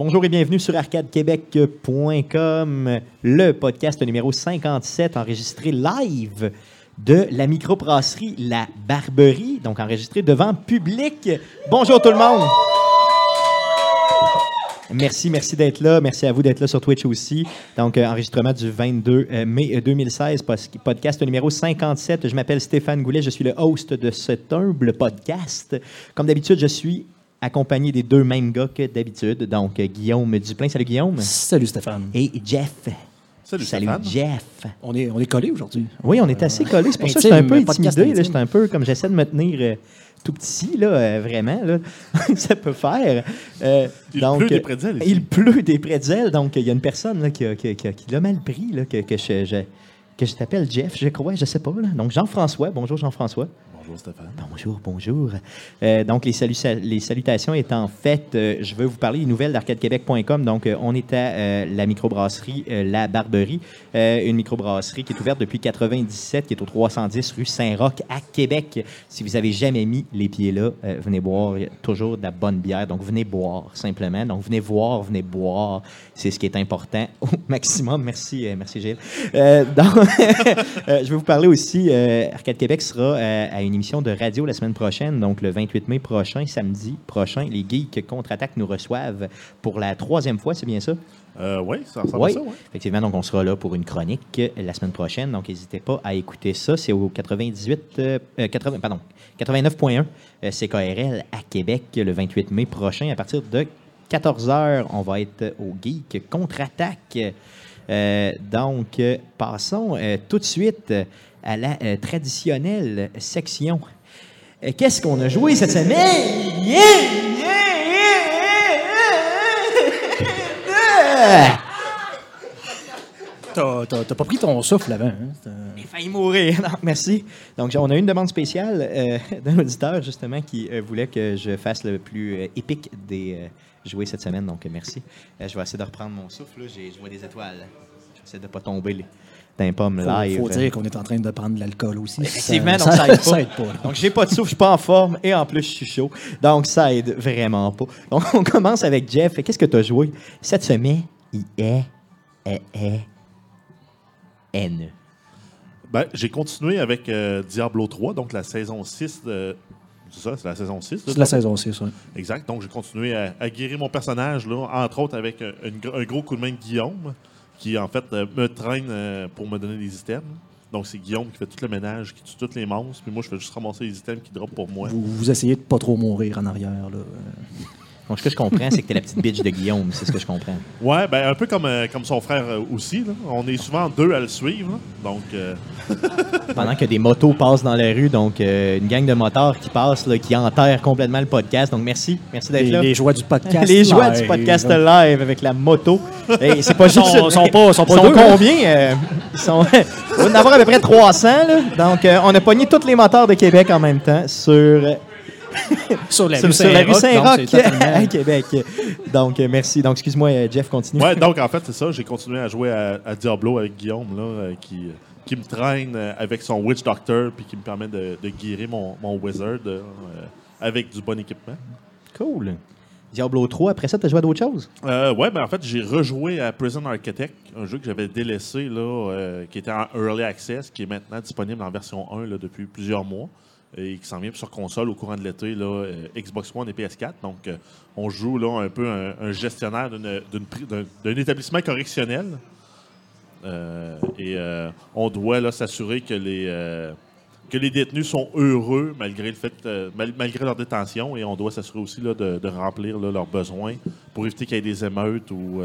Bonjour et bienvenue sur arcadequebec.com, le podcast numéro 57 enregistré live de la microbrasserie La Barberie, donc enregistré devant public. Bonjour tout le monde! Merci, merci d'être là. Merci à vous d'être là sur Twitch aussi. Donc, euh, enregistrement du 22 euh, mai euh, 2016, pos- podcast numéro 57. Je m'appelle Stéphane Goulet, je suis le host de cet humble podcast. Comme d'habitude, je suis accompagné des deux mêmes gars que d'habitude. Donc, euh, Guillaume Duplain. Salut Guillaume. Salut Stéphane. Et Jeff. Salut, Stéphane. Jeff. On est, on est collés aujourd'hui. Oui, on est assez collés. C'est pour ça que j'étais un peu intimidé. J'étais un peu comme j'essaie de me tenir euh, tout petit, là, euh, vraiment. Là. ça peut faire. Euh, Il donc, pleut des ici. Il pleut des pretzels. Donc, il y a une personne là, qui, a- qui a- qui qui l'a mal pris, là, que, que je, je- que je t'appelle Jeff, je crois, je sais pas. Là. Donc, Jean-François. Bonjour, Jean-François. Bonjour Stéphane. Bonjour, bonjour. Euh, donc, les, les salutations étant faites, euh, je veux vous parler des nouvelles d'arcadequebec.com. Donc, euh, on est à la microbrasserie La Barberie, une microbrasserie qui est ouverte depuis 97, qui est au 310 rue Saint-Roch à Québec. Si vous avez jamais mis les pieds là, venez boire. Toujours de la bonne bière. Donc, venez boire, simplement. Donc, venez voir, venez boire. C'est ce qui est important au maximum. Merci, merci Gilles. Donc, je vais vous parler aussi. Arcade Québec sera à une émission de radio la semaine prochaine, donc le 28 mai prochain, samedi prochain. Les Geeks Contre-Attaque nous reçoivent pour la troisième fois, c'est bien ça? Euh, oui, ça ressemble Oui, à ça, oui. effectivement. Donc, on sera là pour une chronique euh, la semaine prochaine. Donc, n'hésitez pas à écouter ça. C'est au 98, euh, euh, 80, pardon, 89.1 euh, CKRL à Québec le 28 mai prochain. À partir de 14h, on va être au Geek Contre-Attaque. Euh, donc, euh, passons euh, tout de suite euh, à la euh, traditionnelle section. Euh, Qu'est-ce qu'on a joué cette semaine? Yeah, yeah, yeah! T'as pas pris ton souffle avant. Hein? J'ai failli mourir. Non, merci. Donc, on a une demande spéciale euh, d'un auditeur, justement, qui euh, voulait que je fasse le plus euh, épique des jouets cette semaine. Donc, merci. Je vais essayer de reprendre mon souffle. là. J'ai- Je vois des étoiles. Je vais essayer de ne pas tomber les- d'un pomme Faut, live. faut dire qu'on est en train de prendre de l'alcool aussi. Effectivement, donc ça aide pas. aide pas. Donc, j'ai pas de souffle, je suis pas en forme et en plus, je suis chaud. Donc, ça aide vraiment pas. Donc, on commence avec Jeff. Qu'est-ce que tu as joué? Cette semaine? Il est, est, est, N. Ben, j'ai continué avec euh, Diablo 3, donc la saison 6 de. C'est ça, c'est la saison 6. C'est la saison 6, ouais. Exact. Donc, j'ai continué à, à guérir mon personnage, là, entre autres avec un, gr- un gros coup de main de Guillaume, qui en fait euh, me traîne euh, pour me donner des items. Donc, c'est Guillaume qui fait tout le ménage, qui tue tous les monstres, puis moi, je fais juste ramasser les items qui drop pour moi. Vous, vous essayez de pas trop mourir en arrière. Là. Donc, ce que je comprends, c'est que tu es la petite bitch de Guillaume. C'est ce que je comprends. Ouais, ben un peu comme, euh, comme son frère euh, aussi. là. On est souvent deux à le suivre. là. Donc, euh, Pendant que des motos passent dans la rue, donc euh, une gang de motards qui passent, là, qui enterrent complètement le podcast. Donc, merci. Merci d'être Les, là. les joies du podcast. Les joies du live. podcast live avec la moto. Et c'est pas Ils sont- juste. sont pas- sont pas ils sont deux, hein? combien euh, Ils sont. On va en avoir à peu près 300. Là. Donc, euh, on a pogné tous les motards de Québec en même temps sur, Sur la rue Saint-Roch. À Québec. Donc, euh, merci. Donc, excuse-moi, euh, Jeff, continue. ouais, donc en fait, c'est ça. J'ai continué à jouer à, à Diablo avec Guillaume, là, euh, qui, qui me traîne avec son Witch Doctor, puis qui me permet de, de guérir mon, mon Wizard euh, avec du bon équipement. Cool. Diablo 3, après ça, tu as joué à d'autres choses? Euh, ouais, ben en fait, j'ai rejoué à Prison Architect, un jeu que j'avais délaissé, là, euh, qui était en Early Access, qui est maintenant disponible en version 1 là, depuis plusieurs mois et qui s'en vient sur console au courant de l'été, là, euh, Xbox One et PS4. Donc, euh, on joue là un peu un, gestionnaire d'un établissement correctionnel. Euh, et on doit là, s'assurer que les, que les détenus sont heureux malgré, le fait, mal- malgré leur détention. Et on doit s'assurer aussi là, de, remplir leurs besoins pour éviter qu'il y ait des émeutes ou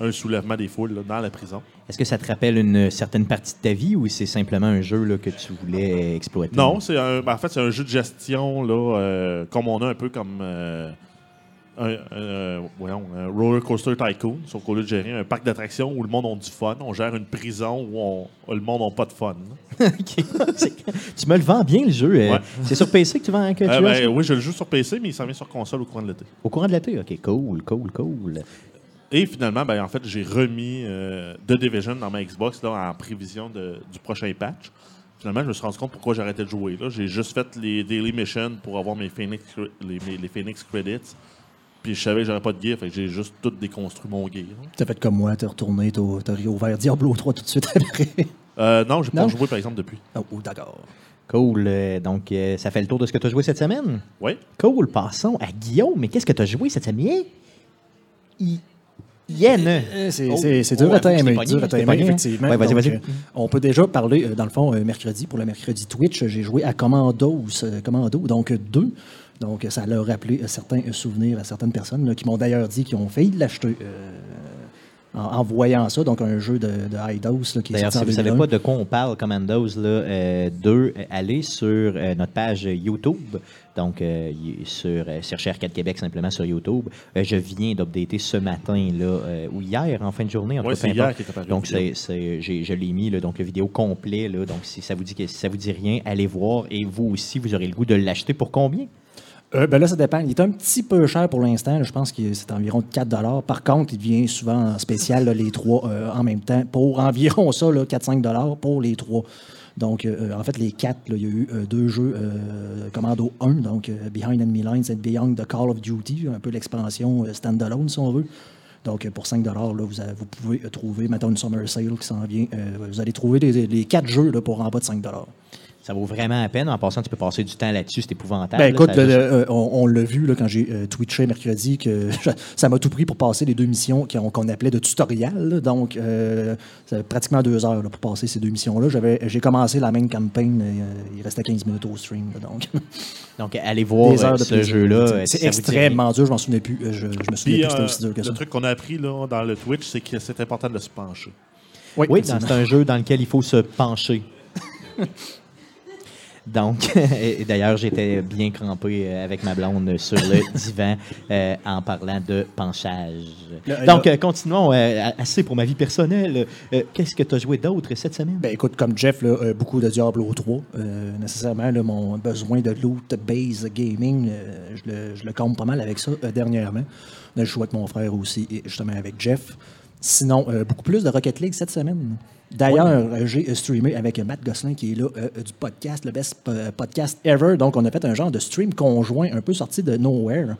un soulèvement des foules là, dans la prison. Est-ce que ça te rappelle une certaine partie de ta vie ou c'est simplement un jeu là, que tu voulais exploiter? Non, c'est un, ben, en fait, c'est un jeu de gestion, là, euh, comme on a un peu comme euh, un, un- voyons, un roller coaster tycoon, sauf qu'au lieu de gérer un parc d'attractions où le monde a du fun, on gère une prison où on, le monde n'a pas de fun. Tu me le vends bien, le jeu. euh, Ouais. C'est sur PC que tu vends que tu Euh, as ben, ça? oui, je le joue sur PC, mais il s'en vient sur console au courant de l'été. Au courant de l'été? OK, cool, cool, cool. Et finalement, ben, en fait, j'ai remis euh, The Division dans ma Xbox là, en prévision de- du prochain patch. Finalement, je me suis rendu compte pourquoi j'arrêtais de jouer. là. J'ai juste fait les Daily Missions pour avoir mes Phoenix, les, mes- les Phoenix Credits. Puis je savais que j'aurais pas de gear, fait que j'ai juste tout déconstruit mon gear. T'as fait comme moi, t'as retourné, t'as t'as réouvert Diablo 3 tout de suite après. Euh, non, j'ai pas joué par exemple depuis. Oh, oh, d'accord. Cool. Euh, donc, euh, ça fait le tour de ce que tu as joué cette semaine? Oui. Cool. Passons à Guillaume. Mais qu'est-ce que tu as joué cette semaine? Yen. C'est Oh. Oh, dur à t'aimer, pogné, dur à je t'ai t'aimer, pogné, hein? effectivement. Ouais, vas-y, vas-y. euh, on peut déjà parler, euh, dans le fond, euh, mercredi, pour le mercredi Twitch, j'ai joué à Commandos, Commando, donc deux. Donc, ça leur a rappelé certains souvenirs à certaines personnes là, qui m'ont d'ailleurs dit qu'ils ont failli l'acheter en, en voyant ça. Donc, un jeu de, de Eidos là, qui est D'ailleurs, si en vous ne savez 2001. pas de quoi on parle, Commandos, là, euh, deux, euh, allez sur euh, notre page YouTube. Donc, euh, sur euh, cherchez Arcade Québec simplement sur YouTube. Euh, je viens d'updater ce matin, là, euh, ou hier, en fin de journée. En tout Ouais, cas, c'est hier est Donc, c'est, c'est- j'ai- je l'ai mis, là, donc, vidéo complet. Là, donc, si ça, vous dit que, si ça vous dit rien, allez voir. Et vous aussi, vous aurez le goût de l'acheter pour combien? Euh, ben là, ça dépend. Il est un petit peu cher pour l'instant. Je pense que c'est environ 4 Par contre, il vient souvent en spécial, les trois euh, en même temps, pour environ ça, là, 4-5 pour les trois. Donc, euh, en fait, les quatre, il y a eu deux jeux Commando 1, donc Behind Enemy Lines et Beyond the Call of Duty, un peu l'expansion standalone, si on veut. Donc, pour 5 là, vous, pouvez trouver, maintenant une Summer Sale qui s'en vient. vous allez trouver les, quatre jeux pour en bas de 5 Ça vaut vraiment la peine. En passant, tu peux passer du temps là-dessus. C'est épouvantable. Ben, écoute, Ça le- le- euh, on, on l'a vu là, quand j'ai euh, twitché mercredi que ça m'a tout pris pour passer les deux missions qu'on appelait de tutoriel. là. Donc, euh, c'est pratiquement deux heures là, pour passer ces deux missions-là. J'avais- J'ai commencé la main campagne, euh, il restait 15 minutes au stream. là, donc, Donc, allez voir des heures de ce jeu-là. C'est ça extrêmement dur, je m'en souvenais plus. Je, je me souvenais Puis plus que c'était aussi dur que le ça. truc qu'on a appris là, dans le Twitch, c'est que c'est important de se pencher. Oui, c'est un jeu dans lequel il faut se pencher. Donc, et d'ailleurs, j'étais bien crampé euh, avec ma blonde sur le divan euh, en parlant de penchage. Là, Donc, là- euh, continuons. euh, assez pour ma vie personnelle. Qu'est-ce que tu as joué d'autre cette semaine? Ben écoute, comme Jeff, là, beaucoup de Diablo 3. Euh, nécessairement, mon besoin de loot base gaming, je, le, je le comble pas mal avec ça dernièrement. Je joue avec mon frère aussi, et justement avec Jeff. Sinon, beaucoup plus de Rocket League cette semaine. D'ailleurs, euh, j'ai euh, streamé avec Matt Gosselin, qui est là, euh, du podcast, le best podcast ever. Donc, on a fait un genre de stream conjoint, un peu sorti de nowhere.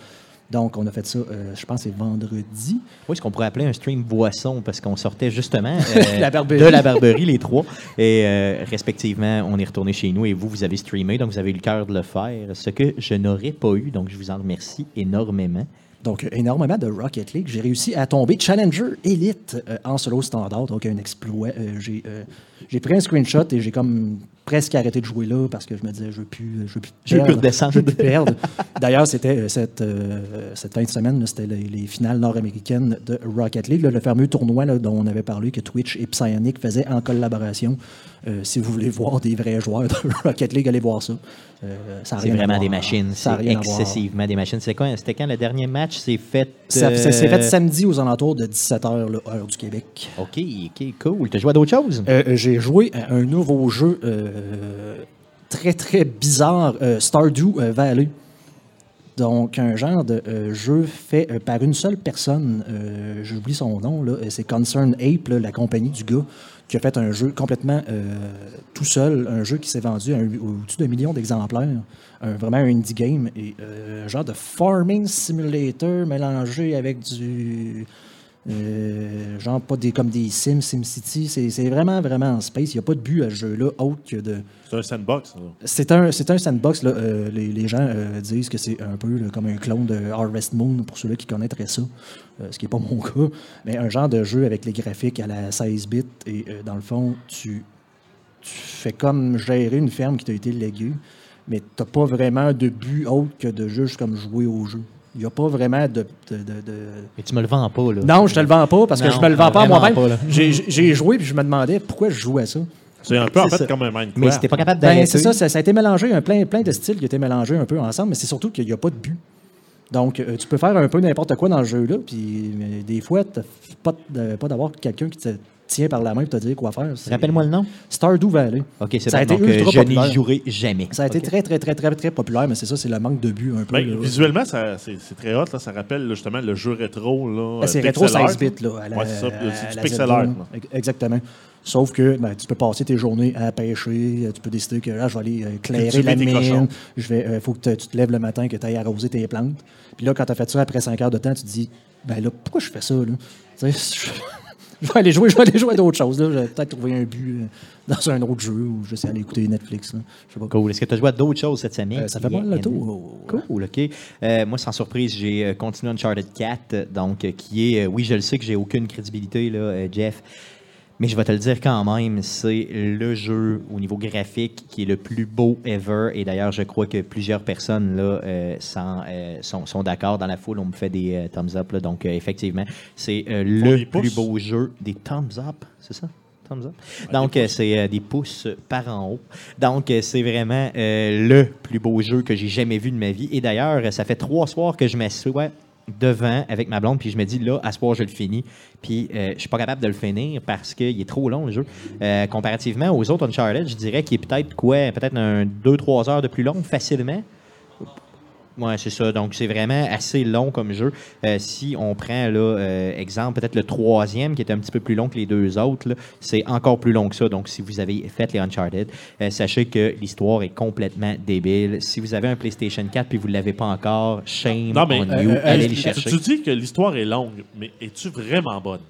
Donc, on a fait ça, euh, je pense, c'est vendredi. Oui, ce qu'on pourrait appeler un stream boisson, parce qu'on sortait justement euh, La de la barberie, les trois. Et euh, respectivement, on est retourné chez nous et vous, vous avez streamé, donc vous avez eu le cœur de le faire, ce que je n'aurais pas eu. Donc, je vous en remercie énormément. Donc, énormément de Rocket League. J'ai réussi à tomber Challenger Elite euh, en solo standard, donc un exploit. Euh, j'ai, euh, j'ai pris un screenshot et j'ai comme presque arrêté de jouer là parce que je me disais, je veux plus, je veux plus, Je veux plus redescendre. Je veux plus perdre. D'ailleurs, c'était euh, cette, euh, cette fin de semaine, c'était les, les finales nord-américaines de Rocket League, là, le fameux tournoi là, dont on avait parlé que Twitch et Psyonic faisaient en collaboration. Euh, si vous voulez voir des vrais joueurs de Rocket League, allez voir ça. Euh, ça C'est vraiment des machines. C'est excessivement des machines. C'est quoi- C'était quand le dernier match? S'est fait? Ça, ça s'est fait samedi aux alentours de 17h, là, heure du Québec. OK, OK, cool. Tu as joué à d'autres choses? J'ai joué à un nouveau jeu très, très bizarre, euh, Stardew euh, Valley. Donc, un genre de euh, jeu fait euh, par une seule personne. Euh, J'oublie son nom. Euh, C'est Concern Ape, la compagnie du gars, qui a fait un jeu complètement euh, tout seul. Un jeu qui s'est vendu au-dessus d'un million d'exemplaires. Vraiment un indie game. Et euh, un genre de farming simulator mélangé avec du. Euh, genre pas des, comme des Sims, SimCity. C'est vraiment, vraiment en space. Il n'y a pas de but à ce jeu-là autre que de. C'est un sandbox. C'est un, c'est un sandbox. Là. Euh, les, les gens euh, disent que c'est un peu là, comme un clone de Harvest Moon, pour ceux-là qui connaîtraient ça, ce qui n'est pas mon cas. Mais un genre de jeu avec les graphiques à la 16 bits. Et dans le fond, tu, tu fais comme gérer une ferme qui t'a été léguée, mais tu n'as pas vraiment de but autre que de juste comme jouer au jeu. Il n'y a pas vraiment de- de- de- de, Et tu me le vends pas, là. non, je te le vends pas parce que je me le vends pas moi-même. J'ai j'ai joué puis je me demandais pourquoi je jouais à ça. C'est un peu en fait ça. comme un Minecraft. Mais t'es pas capable Ben, d'arrêter... c'est ça, ça, ça a été mélangé, un plein, plein de styles qui ont été mélangés un peu ensemble, mais c'est surtout qu'il n'y a pas de but. Donc, euh, tu peux faire un peu n'importe quoi dans le jeu-là, puis mais des fois, tu pas d'avoir quelqu'un qui te tient par la main pour te dire quoi faire. Rappelle-moi le nom. Stardew Valley. OK, c'est Ça a été Donc, ultra je n'y populaire. jouerai jamais. Ça a été très, très, très, très, très populaire, mais c'est ça, c'est le manque de but un peu. Ben, là. visuellement, ça- c'est très hot. Là, ça rappelle là, justement le jeu rétro. Là, Ben, c'est euh, rétro pixel 16 art, bits, là. à la- Ouais, c'est ça. à C'est du pixel art. Exactement. Sauf que ben, tu peux passer tes journées à pêcher, euh, tu peux décider que là, je vais aller euh, clairer Cultiver la mine, il faut que te- tu te lèves le matin, que tu ailles arroser tes plantes. Puis là, quand tu as fait ça après 5 heures de temps, tu te dis, ben là, pourquoi je fais ça? Là? Je, vais aller jouer, je vais aller jouer à d'autres choses. Là. Je vais peut-être trouver un but euh, dans un autre jeu ou je sais aller écouter Netflix. Là. Je sais pas. Cool. Est-ce que tu as joué à d'autres choses cette semaine? Euh, ça fait mal le tour. Cool, OK. Euh, moi, sans surprise, j'ai continué Uncharted 4, euh, donc, qui est, oui, je le sais que j'ai aucune crédibilité, là, Jeff, mais je vais te le dire quand même, c'est le jeu au niveau graphique qui est le plus beau ever. Et d'ailleurs, je crois que plusieurs personnes là, euh, euh, sont, sont d'accord dans la foule. On me fait des euh, thumbs up. là. donc, effectivement, c'est le plus beau jeu des thumbs up, c'est ça? Thumbs up? Donc, c'est des pouces par en haut. Donc, c'est vraiment le plus beau jeu que j'ai jamais vu de ma vie. Et d'ailleurs, ça fait trois soirs que je m'assois devant avec ma blonde, puis je me dis, là, à ce soir, je le finis. Puis, euh, je suis pas capable de le finir parce qu'il est trop long, le jeu. Euh, comparativement aux autres Uncharted, je dirais qu'il est peut-être quoi? Peut-être un 2-3 heures de plus long, facilement. Ouais, c'est ça. Donc, c'est vraiment assez long comme jeu. Euh, si on prend, là, euh, exemple, peut-être le troisième, qui est un petit peu plus long que les deux autres, c'est encore plus long que ça. Donc, si vous avez fait les Uncharted, euh, sachez que l'histoire est complètement débile. Si vous avez un PlayStation 4 puis vous ne l'avez pas encore, shame Non, mais, on you. Allez les chercher. tu dis que l'histoire est longue, mais es-tu vraiment bonne?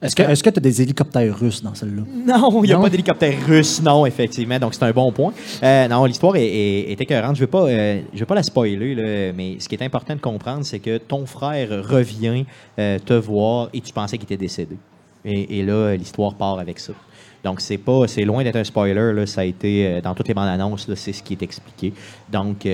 Est-ce que tu as des hélicoptères russes dans celle-là? Non, il n'y a Non? pas d'hélicoptère russe, non, effectivement. Donc, c'est un bon point. Euh, non, l'histoire est, est- est écœurante. Je ne vais, euh, vais pas la spoiler, là, mais ce qui est important de comprendre, c'est que ton frère revient euh, te voir et tu pensais qu'il était décédé. Et, et là, l'histoire part avec ça. Donc, c'est pas, c'est loin d'être un spoiler. Là, ça a été euh, dans toutes les bandes annonces, c'est ce qui est expliqué. Donc,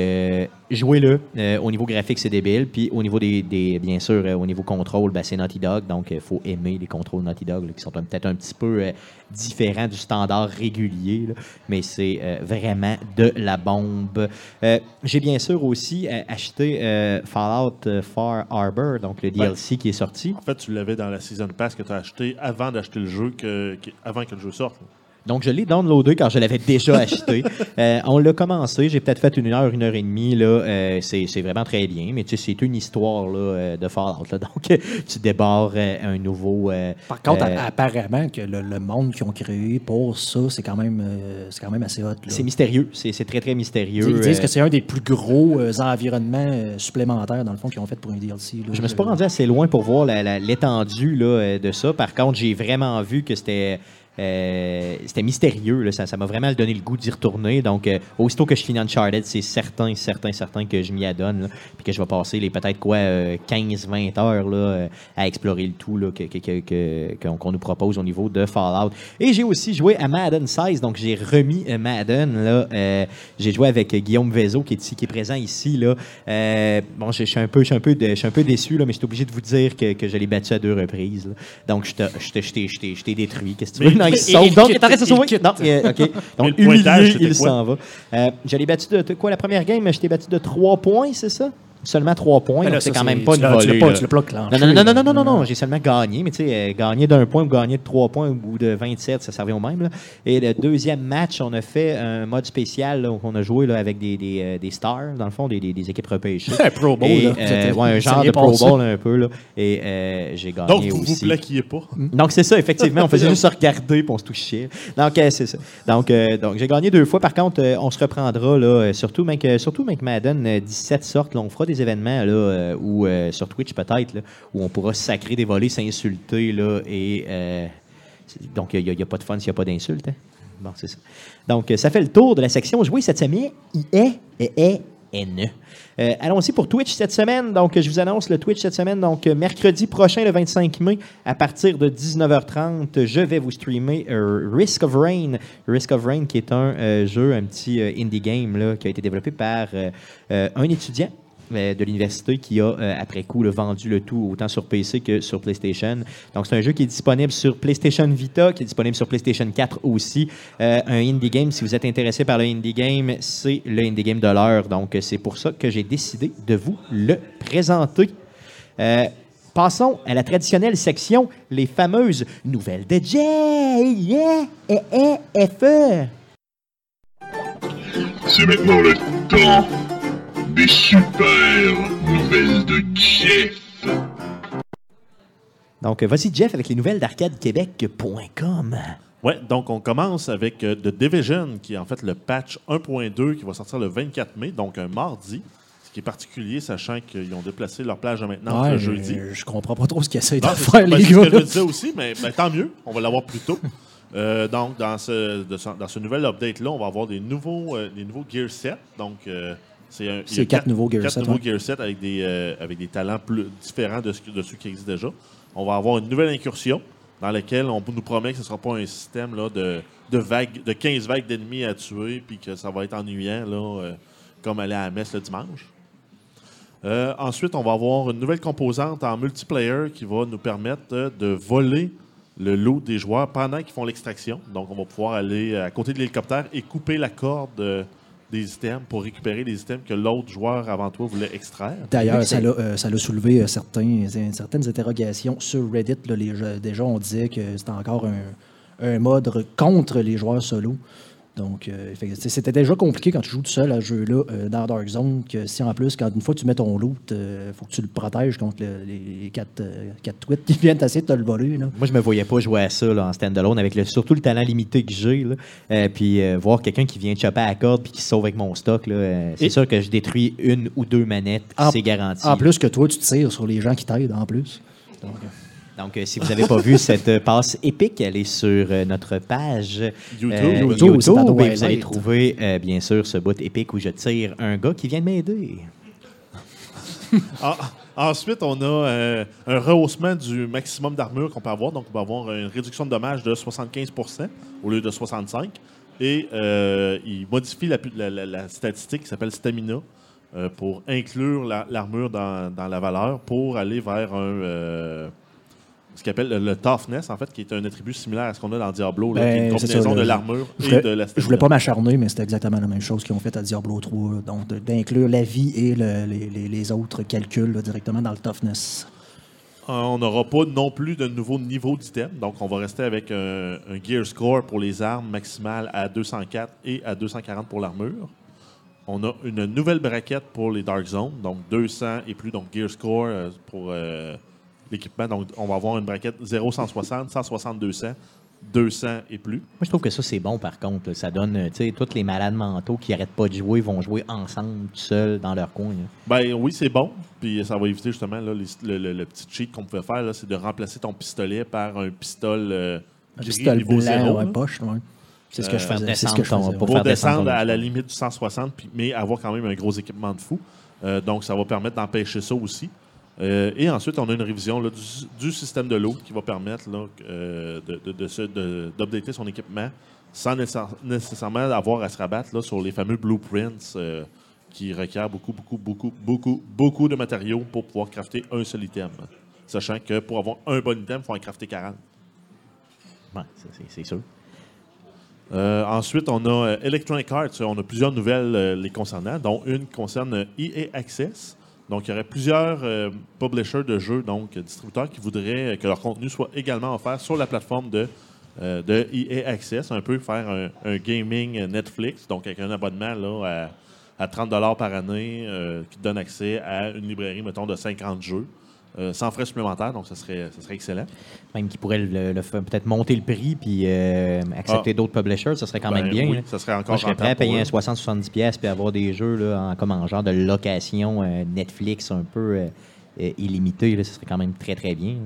jouez-le. Euh, au niveau graphique, c'est débile. Puis, au niveau des, des- bien sûr, euh, au niveau contrôle, ben, c'est Naughty Dog. Donc, il faut aimer les contrôles Naughty Dog, là, qui sont peut-être un petit peu euh, différents du standard régulier. là. mais c'est euh, vraiment de la bombe. Euh, J'ai bien sûr aussi euh, acheté euh, Fallout euh, Far Harbor, donc le DLC qui est sorti. En fait, tu l'avais dans la Season Pass que tu as acheté avant d'acheter le jeu, que, que- avant que le jeu sorte. Donc, je l'ai downloadé quand je l'avais déjà acheté. Euh, on l'a commencé. J'ai peut-être fait une heure, une heure et demie. Là. Euh, c'est, c'est vraiment très bien. Mais tu sais, c'est une histoire là, euh, de Fallout. là. Donc, tu débarres euh, un nouveau. euh, Par contre, euh, apparemment que le, le monde qu'ils ont créé pour ça, c'est quand même, euh, c'est quand même assez hot. là. c'est mystérieux. C'est, c'est très, très mystérieux. Ils disent que c'est un des plus gros environnements supplémentaires, dans le fond, qu'ils ont fait pour un DLC. là. Je me suis pas rendu assez loin pour voir la- la- l'étendue là, de ça. Par contre, j'ai vraiment vu que c'était euh, c'était mystérieux. Ça m'a vraiment donné le goût d'y retourner. Donc, euh, aussitôt que je finis Uncharted, c'est certain, certain, certain que je m'y adonne. Puis que je vais passer les peut-être quoi, 15-20 heures là, euh, à explorer le tout qu'on nous propose au niveau de Fallout. Et j'ai aussi joué à Madden 16. Donc, j'ai remis euh, Madden. Euh, j'ai joué avec euh, Guillaume Vezo qui est, qui est présent ici. Là. Euh, bon, je suis un peu, un peu, un peu déçu, là, mais je suis obligé de vous dire que, je l'ai battu à deux reprises. Donc, je t'ai détruit. Qu'est-ce que tu veux? Non, il se sauve. il Donc, t'arrêtes de il sauver. Non, OK. Donc, le pointage, humilié, c'était il quoi? s'en va. Euh, je l'ai battu de, de quoi la première game? Je t'ai battu de trois points, c'est ça? Seulement trois points. Ben c'est quand même pas une volée. Non, non, non, non, non, j'ai seulement gagné, mais tu sais, euh, gagner d'un point ou gagner de trois points ou de 27, ça servait au même. là. Et le deuxième match, on a fait un mode spécial où on a joué là, avec des, des, euh, des stars, dans le fond, des, équipes repêchées. Un Pro Bowl, euh, un genre de Pro. Bowl un peu. Là, et j'ai gagné Donc, vous vous aussi. plaquiez pas. Donc, c'est ça, effectivement. On faisait juste se regarder on se touchait. Donc, euh, c'est ça. Donc, donc j'ai gagné deux fois. Par contre, on se reprendra, là, surtout, surtout, mec, Madden euh, 17 sortes. Là, on fera des événements, là, euh, où, euh, sur Twitch, peut-être, où on pourra sacrer des volets, s'insulter, là, et... euh, donc, il n'y a, pas de fun s'il n'y a pas d'insultes. hein. Bon, c'est ça. Donc, ça fait le tour de la section jouer cette semaine. I est, et est. Euh, Allons-y pour Twitch cette semaine. Donc, je vous annonce le Twitch cette semaine. Donc, mercredi prochain, le 25 mai, à partir de 19h30, je vais vous streamer Risk of Rain. Risk of Rain, qui est un jeu, un petit indie game là, qui a été développé par un étudiant de l'université qui a, euh, après coup, le vendu le tout autant sur PC que sur PlayStation. Donc, c'est un jeu qui est disponible sur PlayStation Vita, qui est disponible sur PlayStation 4 aussi. Euh, un indie game, si vous êtes intéressé par le indie game, c'est le indie game de l'heure. Donc, c'est pour ça que j'ai décidé de vous le présenter. Euh, Passons à la traditionnelle section, les fameuses nouvelles de Jay. Yeah, eh, eh, FE. C'est maintenant le temps des super nouvelles de Jeff. Donc, voici Jeff avec les nouvelles d'arcadequebec.com. Ouais, donc on commence avec euh, The Division, qui est en fait le patch 1.2 qui va sortir le 24 mai, donc un mardi. Ce qui est particulier, sachant qu'ils ont déplacé leur plage de maintenance Ouais, le je, jeudi. je comprends pas trop ce qu'ils essayent de Non, c'est faire, ben, les c'est ce que je gars. disais aussi, mais ben, tant mieux, on va l'avoir plus tôt. Euh, donc, dans ce, de ce- dans ce nouvel update-là, on va avoir des nouveaux, euh, des nouveaux gear sets. Donc, euh, c'est quatre nouveaux gear quatre sets, nouveaux ouais. gear sets avec des, euh, avec des talents plus différents de, ce que- de ceux qui existent déjà. On va avoir une nouvelle incursion dans laquelle on nous promet que ce ne sera pas un système là, de, de, vagues, de 15 vagues d'ennemis à tuer puis que ça va être ennuyant là, euh, comme aller à la messe le dimanche. Euh, ensuite, on va avoir une nouvelle composante en multiplayer qui va nous permettre de voler le lot des joueurs pendant qu'ils font l'extraction. Donc, on va pouvoir aller à côté de l'hélicoptère et couper la corde des items pour récupérer les items que l'autre joueur avant toi voulait extraire. D'ailleurs, ça l'a euh, ça l'a soulevé euh, certains, certaines interrogations sur Reddit. là, les jeux- déjà, on disait que c'était encore un, un mode re- contre les joueurs solo. Donc, euh, c'était déjà compliqué quand tu joues tout seul à ce jeu-là euh, dans Dark Zone, que si en plus, quand une fois tu mets ton loot, il faut que tu le protèges contre le- les quatre, euh, quatre tweets qui viennent essayer de te le voler. Là. Moi, je me voyais pas jouer à ça là, en standalone avec le, surtout le talent limité que j'ai. Euh, puis euh, voir quelqu'un qui vient chopper à la corde puis qui se sauve avec mon stock. là, euh, c'est sûr que je détruis une ou deux manettes, c'est garanti. En plus que toi, tu tires sur les gens qui t'aident en plus. Donc, euh, Donc, euh, si vous n'avez pas vu cette euh, passe épique, elle est sur euh, notre page YouTube. euh, YouTube, et vous allez trouver, euh, bien sûr, ce bout épique où je tire un gars qui vient de m'aider. En- ensuite, on a euh, un rehaussement du maximum d'armure qu'on peut avoir. Donc, on peut avoir une réduction de dommages de 75% au lieu de 65 Et il modifie la, pu- la- la- la statistique qui s'appelle Stamina pour inclure la- l'armure dans, dans la valeur pour aller vers un. Euh, ce qu'il appelle le, le toughness, en fait, qui est un attribut similaire à ce qu'on a dans Diablo, là, Ben, qui est une combinaison ça, de l'armure Je et voulais, de la je stamina. voulais pas m'acharner, mais c'était exactement la même chose qu'ils ont fait à Diablo 3. là. donc, d'inclure la vie et le- les, les- les autres calculs là, directement dans le toughness. Euh, On n'aura pas non plus de nouveau niveau d'item. Donc, on va rester avec un, un gear score pour les armes maximales à 204 et à 240 pour l'armure. On a une nouvelle braquette pour les Dark Zones, donc 200 et plus, donc gear score euh, pour euh, l'équipement. Donc, on va avoir une braquette 0, 160, 160, 200, 200 et plus. Moi, je trouve que ça, c'est bon, par contre. là. Ça donne, euh, tu sais, tous les malades mentaux qui arrêtent pas de jouer vont jouer ensemble, tout seuls, dans leur coin. là. Ben oui, c'est bon. Puis ça va éviter justement là, les- le, le- le petit cheat qu'on pouvait faire, là, c'est de remplacer ton pistolet par un pistolet euh, Un gris pistolet niveau blanc, zéro, ouais, là. poche. ouais. C'est ce que je Euh, faisais. C'est ce descendre que je faisais. pour faire descendre descendre à la limite du 160, puis- mais avoir quand même un gros équipement de fou. Euh, donc, ça va permettre d'empêcher ça aussi. Euh, et ensuite, on a une révision là, du, du système de l'eau qui va permettre là, euh, d'updater son équipement sans nécessaire- nécessairement avoir à se rabattre là, sur les fameux blueprints euh, qui requièrent beaucoup, beaucoup, beaucoup, beaucoup, beaucoup de matériaux pour pouvoir crafter un seul item. Sachant que pour avoir un bon item, il faut en crafter 40. Ouais, c'est- sûr. Euh, ensuite, on a Electronic Arts. On a plusieurs nouvelles euh, les concernant, dont une qui concerne EA Access. Donc, il y aurait plusieurs euh, publishers de jeux, donc euh, distributeurs, qui voudraient euh, que leur contenu soit également offert sur la plateforme de, de EA Access. Un peu faire un, gaming Netflix, donc avec un abonnement là, à, à 30 par année qui donne accès à une librairie, mettons, de 50 jeux. Euh, sans frais supplémentaires, donc ça serait, ça serait excellent. Même qui pourrait le, le faire- peut-être monter le prix puis euh, accepter Ah. d'autres publishers, ça serait quand Ben même bien. oui, là. ça serait encore Moi, je serais prêt à payer un eux. 60-70$ pièces puis avoir des jeux là, en, comme en genre de location euh, Netflix un peu illimité. Là, ce serait quand même très, très bien. là.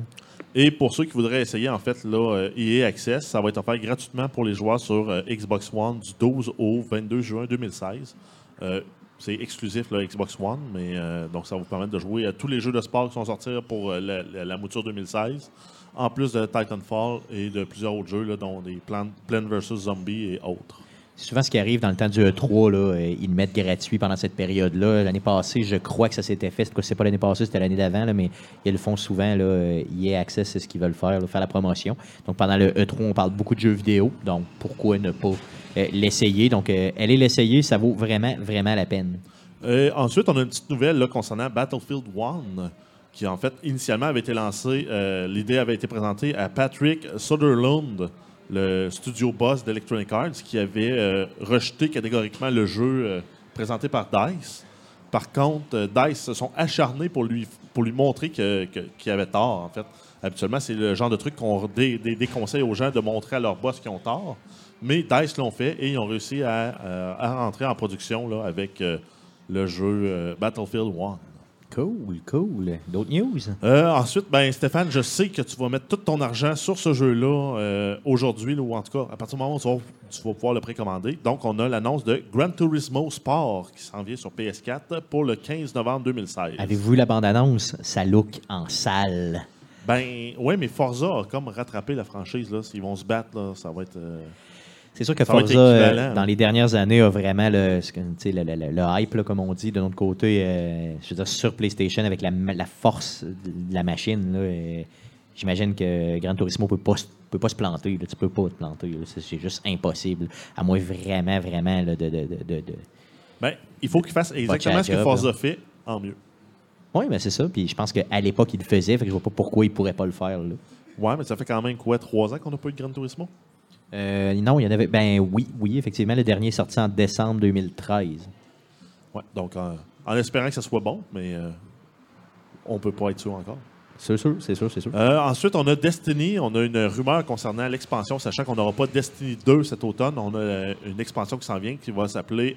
Et pour ceux qui voudraient essayer, en fait, là, EA Access, ça va être offert gratuitement pour les joueurs sur Xbox One du 12 au 22 juin 2016. Euh, c'est exclusif, là, Xbox One, mais euh, donc ça vous permettre de jouer à tous les jeux de sport qui sont sortis pour euh, la, la- la mouture 2016, en plus de Titanfall et de plusieurs autres jeux, dont des Plan- Plants vs. Zombies et autres. Souvent, ce qui arrive dans le temps du E3, là, euh, ils le mettent gratuit pendant cette période-là. L'année passée, je crois que ça s'était fait. C'est pas l'année passée, c'était l'année d'avant, mais ils le font souvent. Là, euh, EA Access, c'est ce qu'ils veulent faire, faire la promotion. Donc, pendant le E3, on parle beaucoup de jeux vidéo. Donc, pourquoi ne pas euh, l'essayer? Donc, euh, allez l'essayer, ça vaut vraiment, vraiment la peine. Euh, ensuite, on a une petite nouvelle là, concernant Battlefield 1. qui en fait initialement avait été lancé, euh, l'idée avait été présentée à Patrick Sutherland, le studio boss d'Electronic Arts, qui avait euh, rejeté catégoriquement le jeu euh, présenté par DICE. Par contre, euh, DICE se sont acharnés pour lui, pour lui montrer qu'il avait tort, en fait. Habituellement, c'est le genre de truc qu'on dé- dé- déconseille aux gens de montrer à leur boss qu'ils ont tort. Mais DICE l'ont fait et ils ont réussi à, rentrer en production là, avec le jeu Battlefield 1. Cool, cool. D'autres news? Euh, ensuite, ben, Stéphane, je sais que tu vas mettre tout ton argent sur ce jeu-là euh, aujourd'hui, là, ou en tout cas, à partir du moment où tu vas, tu vas pouvoir le précommander. Donc, on a l'annonce de Gran Turismo Sport qui s'en vient sur PS4 pour le 15 novembre 2016. Avez-vous vu la bande-annonce? Ça look en salle. Ben, ouais, mais Forza a comme rattrapé la franchise. Là. S'ils vont se battre, là, ça va être. euh, C'est sûr que Forza, euh, dans les dernières années, a vraiment le, le, le- le- le hype, là, comme on dit, de notre côté, euh, je veux dire, sur PlayStation, avec la, force de la machine. là, euh, J'imagine que Gran Turismo ne peut pas, se- peut pas se planter. Là. Tu peux pas te planter. C'est juste impossible. À moins vraiment, vraiment là, de, de, de, de- Ben, il faut qu'ils fassent exactement ce que Forza fait en mieux. Oui, mais c'est ça. Puis je pense qu'à l'époque, il le faisait. Fait que je vois pas pourquoi il pourrait pas le faire. Là. Ouais, mais ça fait quand même quoi, trois ans qu'on n'a pas eu de Gran Turismo? Euh, non, il y en avait. Ben oui, oui, effectivement. Le dernier est sorti en décembre 2013. Ouais, donc en espérant que ça soit bon, mais euh, on peut pas être sûr encore. C'est sûr, c'est sûr, c'est sûr. Euh, ensuite, on a Destiny. On a une rumeur concernant l'expansion, sachant qu'on n'aura pas Destiny 2 cet automne. On a euh, une expansion qui s'en vient qui va s'appeler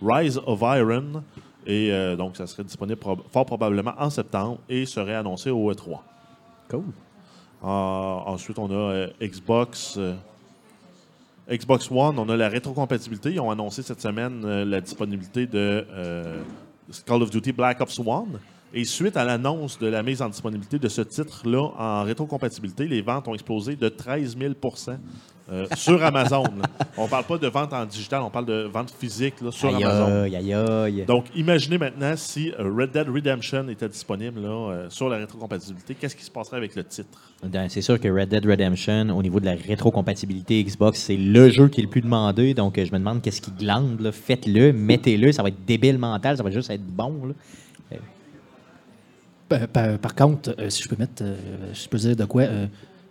Rise of Iron. Et donc, ça serait disponible prob- fort probablement en septembre et serait annoncé au E3. Cool. Ensuite, on a Xbox. Xbox One, on a la rétrocompatibilité. Ils ont annoncé cette semaine euh, la disponibilité de euh, Call of Duty Black Ops One. Et suite à l'annonce de la mise en disponibilité de ce titre-là en rétrocompatibilité, les ventes ont explosé de 13 000 euh, sur Amazon. là. On ne parle pas de vente en digital, on parle de vente physique là, sur Aïe, Amazon. aïe, aïe, aïe. Donc, imaginez maintenant si euh, Red Dead Redemption était disponible là, euh, sur la rétrocompatibilité, qu'est-ce qui se passerait avec le titre? Ben, C'est sûr que Red Dead Redemption, au niveau de la rétrocompatibilité Xbox, c'est le jeu qui est le plus demandé. Donc, je me demande qu'est-ce qui glande. Faites-le, mettez-le. Ça va être débile mental. Ça va juste être bon. là. Par, par- par contre, euh, si je peux mettre, euh, si je peux dire de quoi,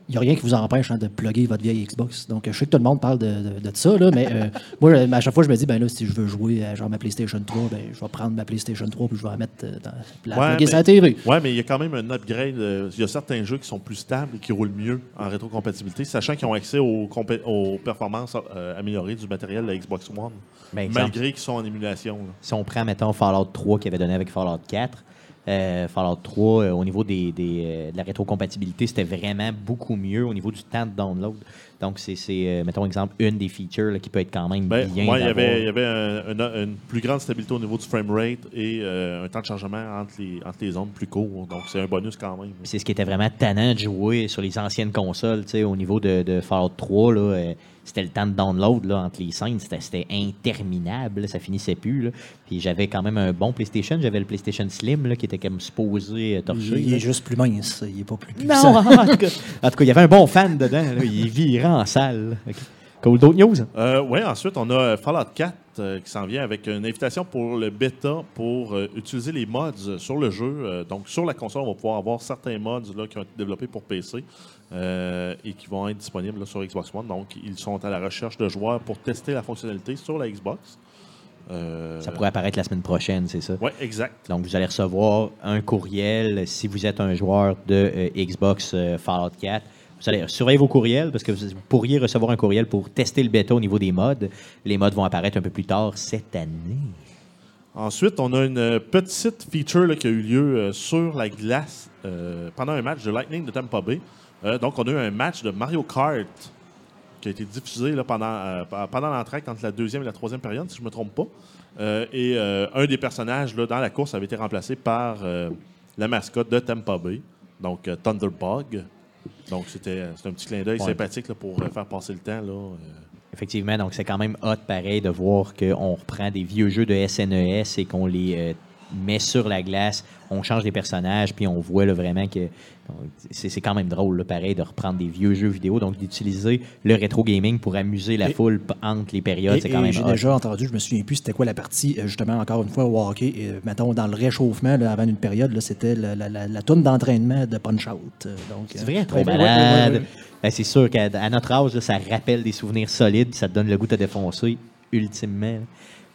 il n'y a rien qui vous empêche hein, de plugger votre vieille Xbox. Donc, je sais que tout le monde parle de, de- de ça, là, mais euh, moi, à chaque fois, je me dis, ben là, si je veux jouer à genre ma PlayStation 3, ben, je vais prendre ma PlayStation 3 puis je vais la mettre euh, dans la Ouais, plugger mais- sur la TV. Ouais, mais il y a quand même un upgrade. euh, Il y a certains jeux qui sont plus stables et qui roulent mieux en rétrocompatibilité, sachant qu'ils ont accès aux, performances euh, améliorées du matériel de la Xbox One, Ben, exemple, malgré qu'ils sont en émulation. là. si on prend, mettons, Fallout 3 qu'il avait donné avec Fallout 4, euh, Fallout 3, euh, au niveau des, des, euh, de la rétrocompatibilité, c'était vraiment beaucoup mieux au niveau du temps de download. Donc, c'est, c'est, euh, mettons, exemple, une des features là, qui peut être quand même Ben, bien. ouais, il y avait, il y avait un- un- une plus grande stabilité au niveau du framerate et euh, un temps de chargement entre les, entre les zones plus court. Donc, c'est un bonus quand même. C'est ce qui était vraiment tannant de jouer sur les anciennes consoles, tu sais, au niveau de, de Fallout 3, là, euh, c'était le temps de download là, entre les scènes, c'était, c'était interminable, là, ça finissait plus. là. Puis j'avais quand même un bon PlayStation, j'avais le PlayStation Slim là, qui était comme supposé torcher. Il, est juste plus mince, il n'est pas plus puissant. Non, en tout, cas, en tout cas, il y avait un bon fan dedans, là, il virait en salle. là. Ok. Cool, d'autres news? Euh, oui, ensuite, on a Fallout 4 euh, qui s'en vient avec une invitation pour le bêta pour euh, utiliser les mods sur le jeu. Donc, sur la console, on va pouvoir avoir certains mods là, qui ont été développés pour PC et qui vont être disponibles là, sur Xbox One. Donc, ils sont à la recherche de joueurs pour tester la fonctionnalité sur la Xbox. Ça pourrait apparaître la semaine prochaine, c'est ça? Oui, exact. Donc, vous allez recevoir un courriel si vous êtes un joueur de Xbox Fallout 4. Vous allez surveiller vos courriels parce que vous pourriez recevoir un courriel pour tester le bêta au niveau des mods. Les mods vont apparaître un peu plus tard cette année. Ensuite, on a une petite feature qui a eu lieu euh, sur la glace euh, pendant un match de Lightning de Tampa Bay. Euh, donc, on a eu un match de Mario Kart qui a été diffusé pendant, pendant entre la deuxième et la troisième période, si je ne me trompe pas. Et un des personnages dans la course avait été remplacé par la mascotte de Tampa Bay, donc Thunderbug. Donc, c'était euh, un petit clin d'œil Ouais. sympathique là, pour euh, faire passer le temps. Là, euh. Effectivement, donc c'est quand même hot pareil de voir qu'on reprend des vieux jeux de SNES et qu'on les met sur la glace, on change les personnages, puis on voit là, vraiment que c'est c'est quand même drôle, là, pareil, de reprendre des vieux jeux vidéo, donc d'utiliser le rétro gaming pour amuser la Et- foule entre les périodes, c'est quand même J'ai déjà entendu, je me souviens plus c'était quoi la partie, euh, justement, encore une fois, au hockey. euh, mettons, dans le réchauffement, là, avant une période, là, c'était la, la, la, la toune d'entraînement de Punch-Out. euh, donc, C'est vrai, trop ouais, malade. ouais, ouais, ouais. Ben, c'est sûr qu'à notre âge, ça rappelle des souvenirs solides, ça te donne le goût de te défoncer, ultimement.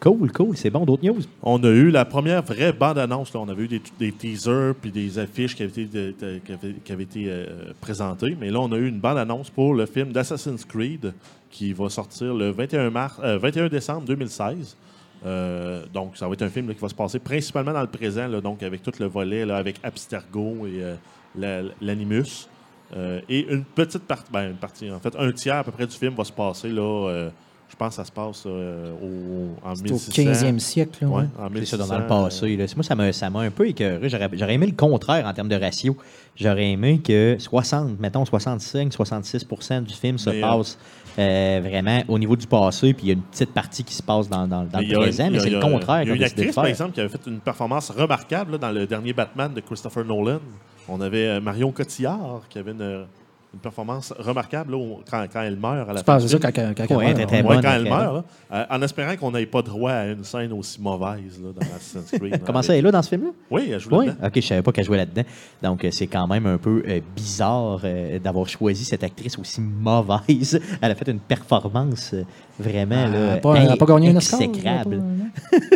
Cool, cool, c'est bon. D'autres news? On a eu la première vraie bande-annonce. On avait eu des, teasers puis des affiches qui avaient été, euh, présentées. Mais là, on a eu une bande-annonce pour le film d'Assassin's Creed qui va sortir le 21, mars, euh, 21 décembre 2016. Euh, donc, ça va être un film qui va se passer principalement dans le présent, donc avec tout le volet, avec Abstergo et la- l'Animus. Et une petite partie, ben, partie, en fait, un tiers à peu près du film va se passer là. Euh, je pense que ça se passe euh, au, en C'est au 1600. 15e siècle. là, Ouais, en ça, dans 1600, le passé. là. Moi, ça m'a, ça m'a un peu écœuré. J'aurais, j'aurais aimé le contraire en termes de ratio. J'aurais aimé que 60, mettons 65, 66% du film se Mais, euh, passe euh, vraiment au niveau du passé, puis il y a une petite partie qui se passe dans, y le a- présent, y mais c'est y le contraire Il y a une a de actrice, par exemple, qui avait fait une performance remarquable là, dans le dernier Batman de Christopher Nolan. On avait euh, Marion Cotillard qui avait une, une performance remarquable là, quand, quand elle meurt à la fin. du ça quand, quand, quand Ouais, elle meurt, très ouais. Bonne, quand elle meurt, là, euh, en espérant qu'on n'ait pas droit à une scène aussi mauvaise là, dans Assassin's Creed. Comment Avec- ça, elle est là dans ce film-là? Oui, elle joue Oui, là-dedans. ok, je savais pas qu'elle jouait là-dedans. Donc, euh, c'est quand même un peu euh, bizarre euh, d'avoir choisi cette actrice aussi mauvaise. Elle a fait une performance vraiment Elle là, a pas- elle a pas gagné un Oscar, exécrable.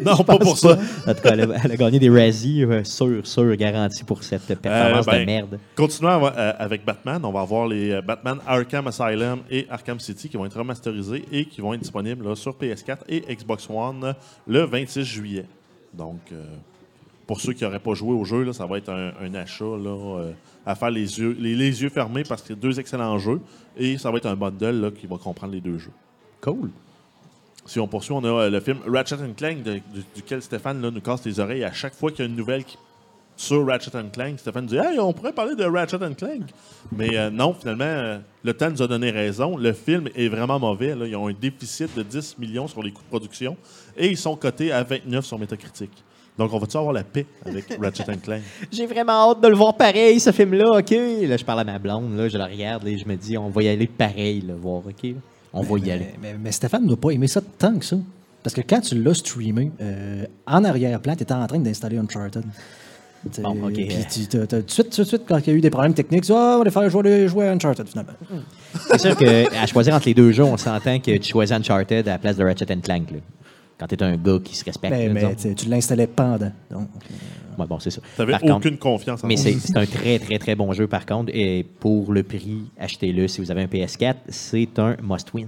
Non, pas pour ça. En tout cas, elle a, elle a gagné des Razzies, euh, sûr, sûr, garanti pour cette performance Euh, ben, de merde. Continuons euh, avec Batman. On va avoir les euh, Batman Arkham Asylum et Arkham City qui vont être remasterisés et qui vont être disponibles là, sur PS4 et Xbox One le 26 juillet. Donc, euh, pour ceux qui n'auraient pas joué au jeu, là, ça va être un, un achat là, euh, à faire les yeux, les, les yeux fermés parce que c'est deux excellents jeux et ça va être un bundle là, qui va comprendre les deux jeux. Cool. Si on poursuit, on a euh, le film Ratchet Clank, de- du- duquel Stéphane là, nous casse les oreilles à chaque fois qu'il y a une nouvelle qui- sur Ratchet Clank. Stéphane dit Hey, on pourrait parler de Ratchet Clank. Mais euh, non, finalement, euh, le temps nous a donné raison. Le film est vraiment mauvais. là. Ils ont un déficit de 10 millions sur les coûts de production et ils sont cotés à 29 sur Metacritic. Donc, on va-tu avoir la paix avec Ratchet Clank? J'ai vraiment hâte de le voir pareil, ce film-là, OK? Là, je parle à ma blonde, là, je la regarde et je me dis, on va y aller pareil, le voir, OK? là? On va y aller. Mais, mais- mais Stéphane n'a pas aimé ça tant que ça. Parce que quand tu l'as streamé, euh, en arrière-plan, tu étais en train d'installer Uncharted. Bon, ok. Puis tu- tout de suite, tout de suite, quand il y a eu des problèmes techniques, tu dis, ah, on va aller faire jouer, jouer à Uncharted finalement. C'est sûr qu'à choisir entre les deux jeux, on s'entend que tu choisis Uncharted à la place de Ratchet Clank. Là. Quand t'es un gars qui se respecte. Ben, là, mais t'sais, tu l'installais pendant. Donc, Ouais, bon, c'est ça. Tu n'avais Par contre- aucune confiance en Mais c'est un très, très, très bon jeu, par contre. Et pour le prix, achetez-le si vous avez un PS4. C'est un must-win.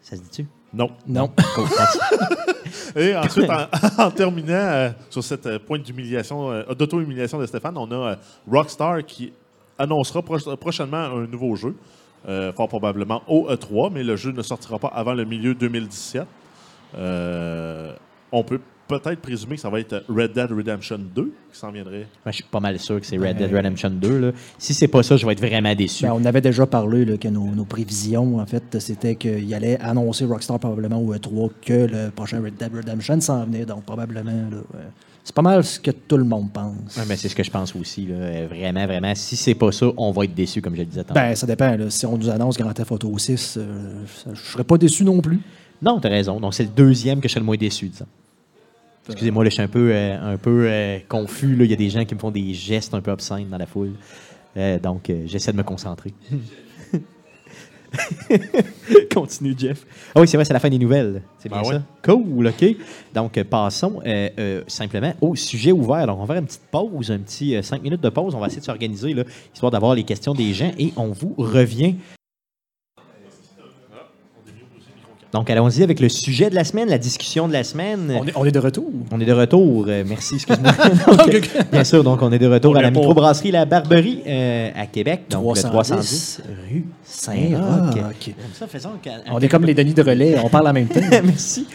Ça se dit-tu? Non. non. Et ensuite, en, en terminant euh, sur cette euh, pointe d'humiliation, euh, d'auto-humiliation de Stéphane, on a euh, Rockstar qui annoncera prochainement un nouveau jeu, euh, fort probablement au E3, mais le jeu ne sortira pas avant le milieu 2017. Euh, on peut peut-être présumer que ça va être Red Dead Redemption 2 qui s'en viendrait. Moi, je suis pas mal sûr que c'est Red Dead Redemption 2. Là. Si c'est pas ça, je vais être vraiment déçu. Ben, on avait déjà parlé là, que nos, nos prévisions, en fait, c'était qu'il allait annoncer Rockstar probablement au E3 que le prochain Red Dead Redemption s'en venait. Donc, probablement, là, ouais. c'est pas mal ce que tout le monde pense. Ouais, mais c'est ce que je pense aussi. Là. Euh, Vraiment, vraiment. Si c'est pas ça, on va être déçu, comme je le disais tantôt. Ben, ça dépend. là. Si on nous annonce Grand Theft Auto 6, euh, je serais pas déçu non plus. Non, t'as raison. Donc, c'est le deuxième que je serais le moins déçu, disons. Excusez-moi, là, je suis un peu, euh, un peu euh, confus. Là. Il y a des gens qui me font des gestes un peu obscènes dans la foule. Euh, donc, j'essaie de me concentrer. Continue, Jeff. Ah oui, c'est vrai, c'est la fin des nouvelles. C'est bien Ben ouais? ça? Cool, OK. Donc, passons simplement au sujet ouvert. Donc, on va faire une petite pause, un petit 5 minutes de pause. On va essayer de s'organiser, histoire d'avoir les questions des gens et on vous revient. Donc, allons-y avec le sujet de la semaine, la discussion de la semaine. On est, on est de retour. On est de retour. Euh, merci, excuse-moi. Euh, bien sûr, donc on est de retour On à la microbrasserie La Barberie euh, à Québec. Donc, le 310 310 rue Saint-Roch. Qu'un- On est comme les Denis de relais, on parle en même temps. Merci.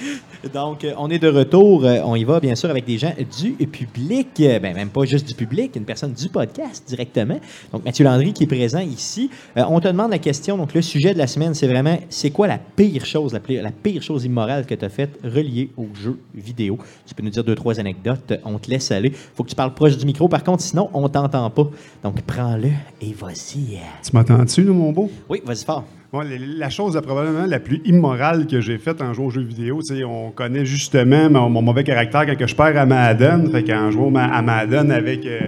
Donc, euh, on est de retour. Euh, on y va, bien sûr, avec des gens du public. Euh, Ben, même pas juste du public, une personne du podcast directement. Donc, Mathieu Landry qui est présent ici. Euh, on te demande la question. Donc, le sujet de la semaine, c'est vraiment c'est quoi la pire chose, la, pire- la pire chose immorale que tu as faite reliée aux jeux vidéo? Tu peux nous dire deux, trois anecdotes. On te laisse aller. faut que tu parles proche du micro. Par contre, sinon, on t'entend pas. Donc, prends-le et vas-y. Tu m'entends-tu, mon beau? Oui, vas-y fort. Bon, la, chose probablement la plus immorale que j'ai faite en jouant aux jeux vidéo, sais, on connaît justement mon, mon mauvais caractère quand je perds à Madden. Fait qu'en jouant à Madden avec euh,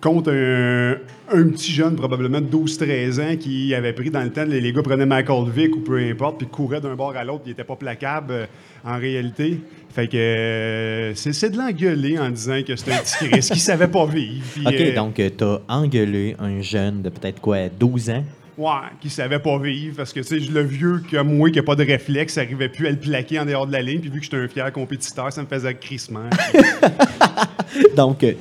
contre un, un petit jeune, probablement de 12-13 ans, qui avait pris dans le temps, les, gars prenaient Michael Vick ou peu importe, puis couraient d'un bord à l'autre, il n'était pas placable euh, en réalité. Fait que euh, c'est c'est de l'engueuler en disant que c'était un petit Chris qui savait pas vivre. OK, donc, tu as engueulé un jeune de peut-être quoi, 12 ans? Ouais, qui savait pas vivre parce que, tu sais, le vieux comme moi qui a pas de réflexe, arrivait plus à le plaquer en dehors de la ligne. Puis vu que j'étais un fier compétiteur, ça me faisait crissement. Donc, euh,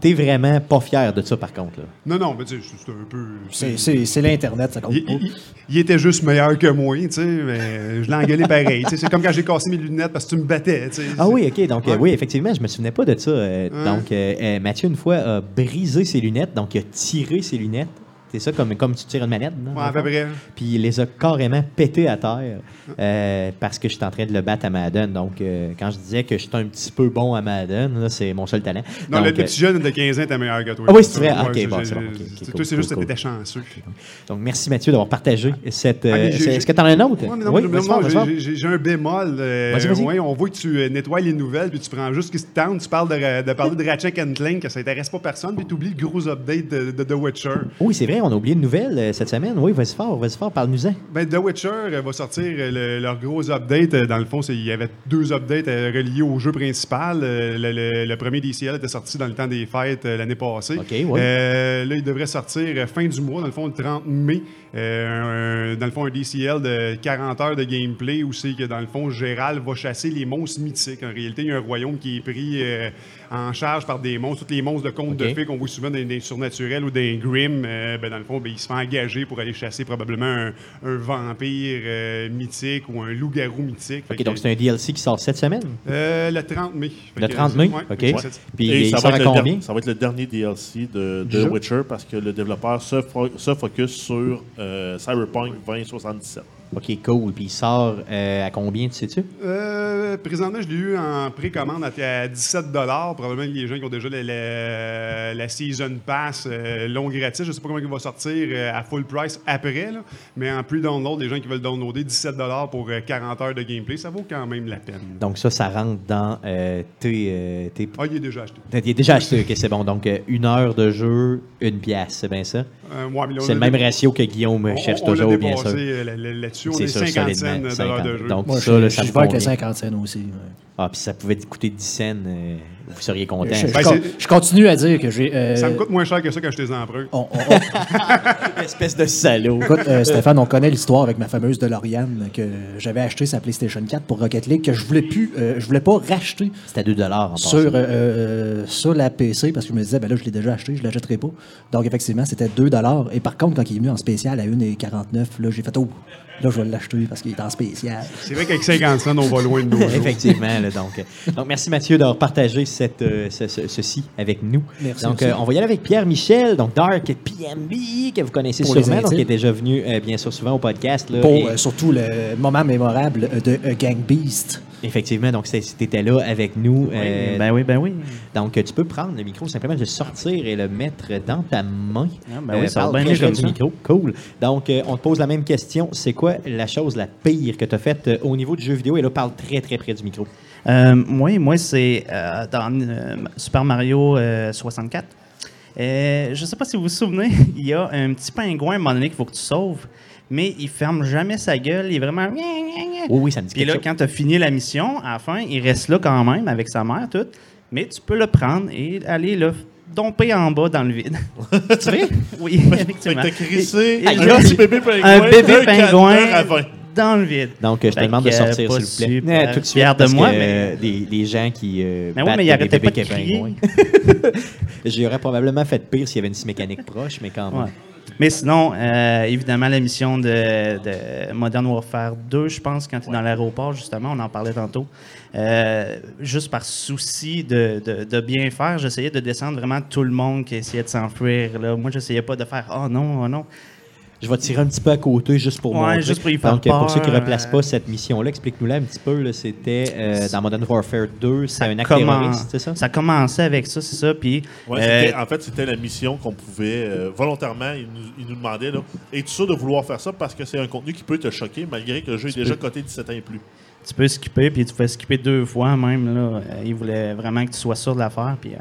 t'es vraiment pas fier de ça, par contre. Là. non, non, mais tu sais, c'était un peu. C'est- C'est c'est l'Internet, ça compte Il, pas. il- il était juste meilleur que moi, tu sais, mais je l'ai engueulé pareil. C'est comme quand j'ai cassé mes lunettes parce que tu me battais. Ah oui, OK. Donc, euh, oui, effectivement, je me souvenais pas de ça. Euh. Donc, euh, Mathieu, une fois, a brisé ses lunettes. Donc, il a tiré ses lunettes. C'est ça, comme, comme tu tires une manette. non? Ouais, à peu près. Puis il les a carrément pétés à terre euh, parce que j'étais en train de le battre à Madden. Donc, euh, quand je disais que j'étais un petit peu bon à Madden, là, c'est mon seul talent. Non, donc, le, euh, petit jeune de 15 ans était meilleur que toi. Ah oui, c'est vrai? Ouais, Ok, bon, c'est bon. Ok, ok, c'est- cool, Toi, c'est juste que cool, t'étais chanceux. donc, merci Mathieu d'avoir partagé cette. euh, Est-ce que tu en as un autre? Ouais, non, oui, non, j'ai- un bémol. Vas-y, vas-y. ouais, on voit que tu nettoies les nouvelles, puis tu prends juste ce qui se tente, tu parles de, de parler de Ratchet and Clank, que ça intéresse pas personne, puis tu oublies le gros update de, de The Witcher. Oui, c'est vrai, on a oublié une nouvelle euh, cette semaine. Oui, vas-y fort, vas-y fort, parle-nous-en. Ben, The Witcher euh, va sortir euh, le- leur gros update. Dans le fond, il y avait deux updates reliés au jeu principal. Le, le- le premier DCL était sorti dans le temps des fêtes l'année passée. OK, ouais. Euh, là, il devrait sortir fin du mois, dans le fond, le 30 mai. Euh, un- dans le fond, un DCL de 40 heures de gameplay où c'est que, dans le fond, Gérald va chasser les monstres mythiques. En réalité, il y a un royaume qui est pris euh, en charge par des monstres. Tous les monstres de contes de fées qu'on voit souvent dans des surnaturels ou des Grimm, euh, ben, dans le fond, ben, il se fait engager pour aller chasser probablement un, un vampire euh, mythique ou un loup-garou mythique. Fait OK, que, donc c'est un DLC qui sort cette semaine? euh, le 30 mai. Le que, 30 mai? ouais, OK. ouais. Puis Et il ça sort va, être le combien? ça va être le dernier DLC de? Witcher parce que le développeur se, fo- se focus sur euh, Cyberpunk 2077. OK, cool. Puis il sort euh, à combien, tu sais-tu? Euh, présentement, je l'ai eu en précommande à, à 17 Probablement que les gens qui ont déjà la, la- la Season Pass euh, long gratis, je ne sais pas comment il va sortir euh, à full price après, là, mais en pre-download, les gens qui veulent downloader 17 pour euh, 40 heures de gameplay, ça vaut quand même la peine. Donc ça, ça rentre dans tes, tes- Ah, il est déjà acheté. Il est déjà acheté, ok, c'est bon. Donc, une heure de jeu, une pièce, c'est bien ça? Ouais, C'est le même ratio que Guillaume on- cherche on toujours, bien sûr. Là-dessus, on C'est est ça, 50 solidement, cents de l'heure de 50. jeu. Donc, Moi, ça, là, je, ça vais avec les convient. 50 cents aussi. ouais. Ah, puis ça pouvait coûter 10 cents, euh, vous seriez content. Je, je Ben, je continue à dire que j'ai. euh, Ça me coûte moins cher que ça quand je les emprunte. on- on- on- Espèce de salaud. Écoute, euh, Stéphane, on connaît l'histoire avec ma fameuse DeLorean que j'avais acheté sa PlayStation 4 pour Rocket League que je voulais plus, euh, je voulais pas racheter C'était à 2 en sur, sur la PC parce que je me disais, ben là, je l'ai déjà acheté, je l'achèterai pas. Donc, effectivement, c'était 2 Et par contre, quand il est venu en spécial à 1,49, là, j'ai fait, oh, là, je vais l'acheter parce qu'il est en spécial. C'est vrai qu'avec 50 cents, on va loin de nos jours. Effectivement. là, donc, euh, donc, merci Mathieu d'avoir partagé cette, euh, ce- ce- ceci avec nous. Merci Donc, euh, on va y aller avec Pierre Michel, donc Dark PMB, que vous connaissez Pour sûrement, donc qui est déjà venu euh, bien sûr souvent au podcast. Là, Pour et- euh, surtout le moment mémorable de Gang Beast. Effectivement, donc tu étais là avec nous. euh, ben oui, ben oui. Donc, euh, tu peux prendre le micro, simplement le sortir et le mettre dans ta main. Ah, ben oui, ça parle va bien comme du ça. micro. Cool. Donc, euh, on te pose la même question. C'est quoi la chose la pire que tu as faite euh, au niveau du jeu vidéo? Et là, parle très, très près du micro. Euh, moi, moi c'est euh, dans euh, Super Mario euh, 64. Euh, je ne sais pas si vous vous souvenez, il y a un petit pingouin à un moment donné qu'il faut que tu sauves, mais il ferme jamais sa gueule. Il est vraiment. Oui, oui, ça me dit Puis là, chose. quand tu as fini la mission, à la fin, il reste là quand même avec sa mère, tout. Mais tu peux le prendre et aller le domper en bas dans le vide. C'est vrai? oui, Fait que effectivement. t'as crissé un et là, petit bébé pingouin. un bébé pingouin 20. dans le vide. Donc, je te demande de sortir, s'il vous plaît. super tout de suite, de moi, que, mais- les, les gens qui. euh, Mais oui, mais il arrêtait bébés pas de crier. J'aurais probablement fait pire s'il y avait une scie mécanique proche, mais quand même. Ouais. Mais sinon, euh, évidemment, la mission de, de Modern Warfare 2, je pense, quand tu es dans l'aéroport, justement, on en parlait tantôt, euh, juste par souci de, de- de bien faire, j'essayais de descendre vraiment tout le monde qui essayait de s'enfuir. Moi, j'essayais pas de faire « Oh non, oh non ». Je vais tirer un petit peu à côté juste pour Ouais, montrer. juste pour y faire Donc, euh, pour ceux qui ne replacent euh, pas cette mission-là, explique-nous-la un petit peu. C'était euh, dans Modern Warfare 2, c'est un acte Comment- terroriste, c'est ça? Ça commençait avec ça, c'est ça. Puis, Ouais, euh, en fait, c'était la mission qu'on pouvait euh, volontairement. Ils nous, ils nous demandaient là, Es-tu sûr de vouloir faire ça parce que c'est un contenu qui peut te choquer malgré que le jeu est déjà coté 17 ans et plus? tu peux skipper, puis tu peux skipper deux fois même. Là. Euh, ils voulaient vraiment que tu sois sûr de l'affaire. Puis,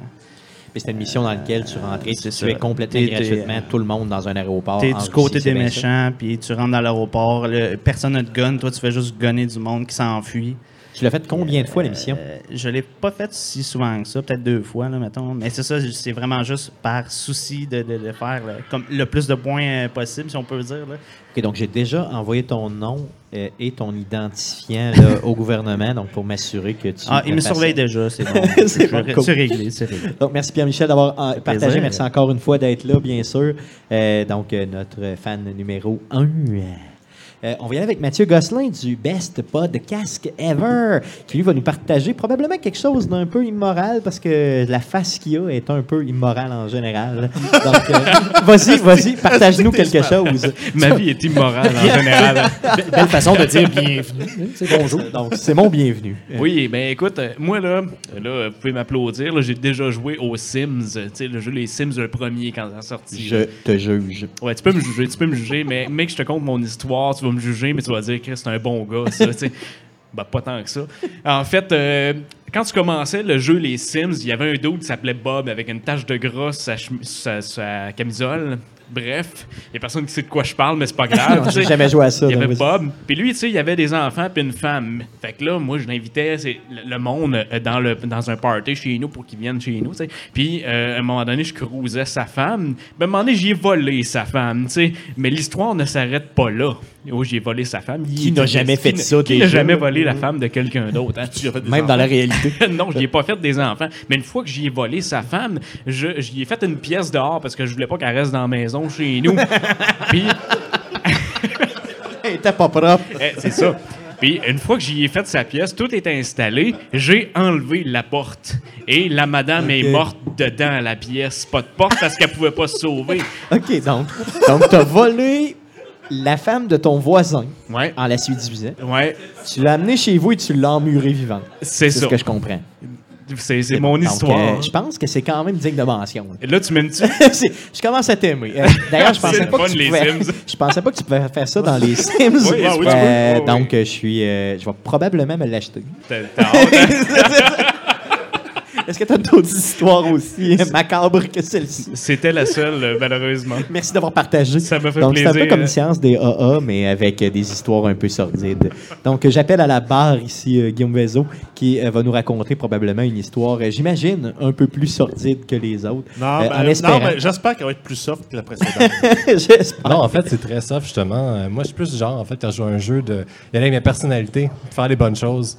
Puis c'était une mission dans laquelle tu rentrais, tu ça. complètement t'es, gratuitement tout le monde dans un aéroport. T'es en du côté Russie, des méchants, puis tu rentres dans l'aéroport, personne n'a de gun, toi tu fais juste gunner du monde qui s'enfuit. Tu l'as fait combien de fois, l'émission? Euh, je l'ai pas fait si souvent que ça, peut-être deux fois, là, mettons. Mais c'est ça, c'est vraiment juste par souci de, de- de faire là, comme le plus de points euh, possible, si on peut dire. Là. OK, donc j'ai déjà envoyé ton nom euh, et ton identifiant là, au gouvernement donc pour m'assurer que tu. Ah, il me surveille déjà, c'est bon. C'est cool. réglé, c'est réglé. Donc, merci Pierre-Michel d'avoir euh, partagé. plaisir. Merci encore une fois d'être là, bien sûr. Euh, donc, euh, notre fan numéro 1. On va y aller avec Mathieu Gosselin du Best Podcast Ever, qui lui va nous partager probablement quelque chose d'un peu immoral parce que la face qu'il a est un peu immorale en général. Donc, euh, vas-y, vas-y, partage-nous quelque chose. Ma vie est immorale en général. Be- Belle façon de dire bienvenue. C'est bonjour. Donc, c'est mon bienvenu. Oui, ben écoute, euh, moi là, là, vous pouvez m'applaudir. là, J'ai déjà joué aux Sims. euh, Tu sais, le jeu Les Sims, le premier quand ça a sorti. Je là. te juge. Ouais, tu peux me juger, tu peux me juger, mais mec, je te compte mon histoire, tu vas me juger, mais tu vas dire que c'est un bon gars, ça. Ben, pas tant que ça. En fait, euh, quand tu commençais le jeu Les Sims, il y avait un dude qui s'appelait Bob avec une tache de gras sur sa, chemi- sur sa- sur sa camisole. Bref, il y a personne qui sait de quoi je parle, mais c'est pas grave. J'ai jamais joué à ça. Il y avait. Bob. Puis lui, tu sais, il y avait des enfants puis une femme. Fait que là, moi, je l'invitais c'est le monde euh, dans, le, dans un party chez nous pour qu'ils viennent chez nous, tu sais. Puis, euh, à un moment donné, je cruisais sa femme. Ben, à un moment donné, j'y ai volé sa femme, tu sais. Mais l'histoire ne s'arrête pas là. Oh, j'ai volé sa femme. Qui n'a jamais fait Qui ça, Qui n'a jamais volé la femme de quelqu'un d'autre, hein? Même dans la réalité. non, je n'y ai pas fait des enfants. Mais une fois que j'y ai volé sa femme, je, j'y ai fait une pièce dehors parce que je voulais pas qu'elle reste dans la maison chez nous. Puis, Elle était pas propre. eh, c'est ça. Puis, une fois que j'y ai fait sa pièce, tout est installé, j'ai enlevé la porte. Et la madame est morte dedans la pièce. Pas de porte parce qu'elle pouvait pas se sauver. OK, donc, donc tu as volé la femme de ton voisin Ouais. en la séduisant. Ouais, Tu l'as amenée chez vous et tu l'as emmurée vivante. c'est C'est ça. ce que je comprends. C'est, mon histoire. euh, je pense que c'est quand même digne de mention. Et là, tu m'aimes-tu? Je commence à t'aimer. Euh, D'ailleurs, je pensais pas que tu pouvais, je pensais pas que tu pouvais faire ça dans les Sims. Oui, ah oui. Euh, donc, euh, je suis, je vais probablement me l'acheter. T'as- hein? Est-ce que tu as d'autres histoires aussi macabres que celle-ci? C'était la seule, euh, malheureusement. Merci d'avoir partagé. Ça me fait Donc, c'est un peu plaisir. comme une séance des AA, mais avec euh, des histoires un peu sordides. Donc, euh, j'appelle à la barre ici Guillaume Vezo, qui va nous raconter probablement une histoire, j'imagine, un peu plus sordide que les autres. Non, Euh, ben, en non, espérant. mais j'espère qu'elle va être plus soft que la précédente. Non, en fait, c'est très soft, justement. Moi, je suis plus genre, en fait, quand je joue à un jeu, de y aller avec ma personnalité, de faire les bonnes choses.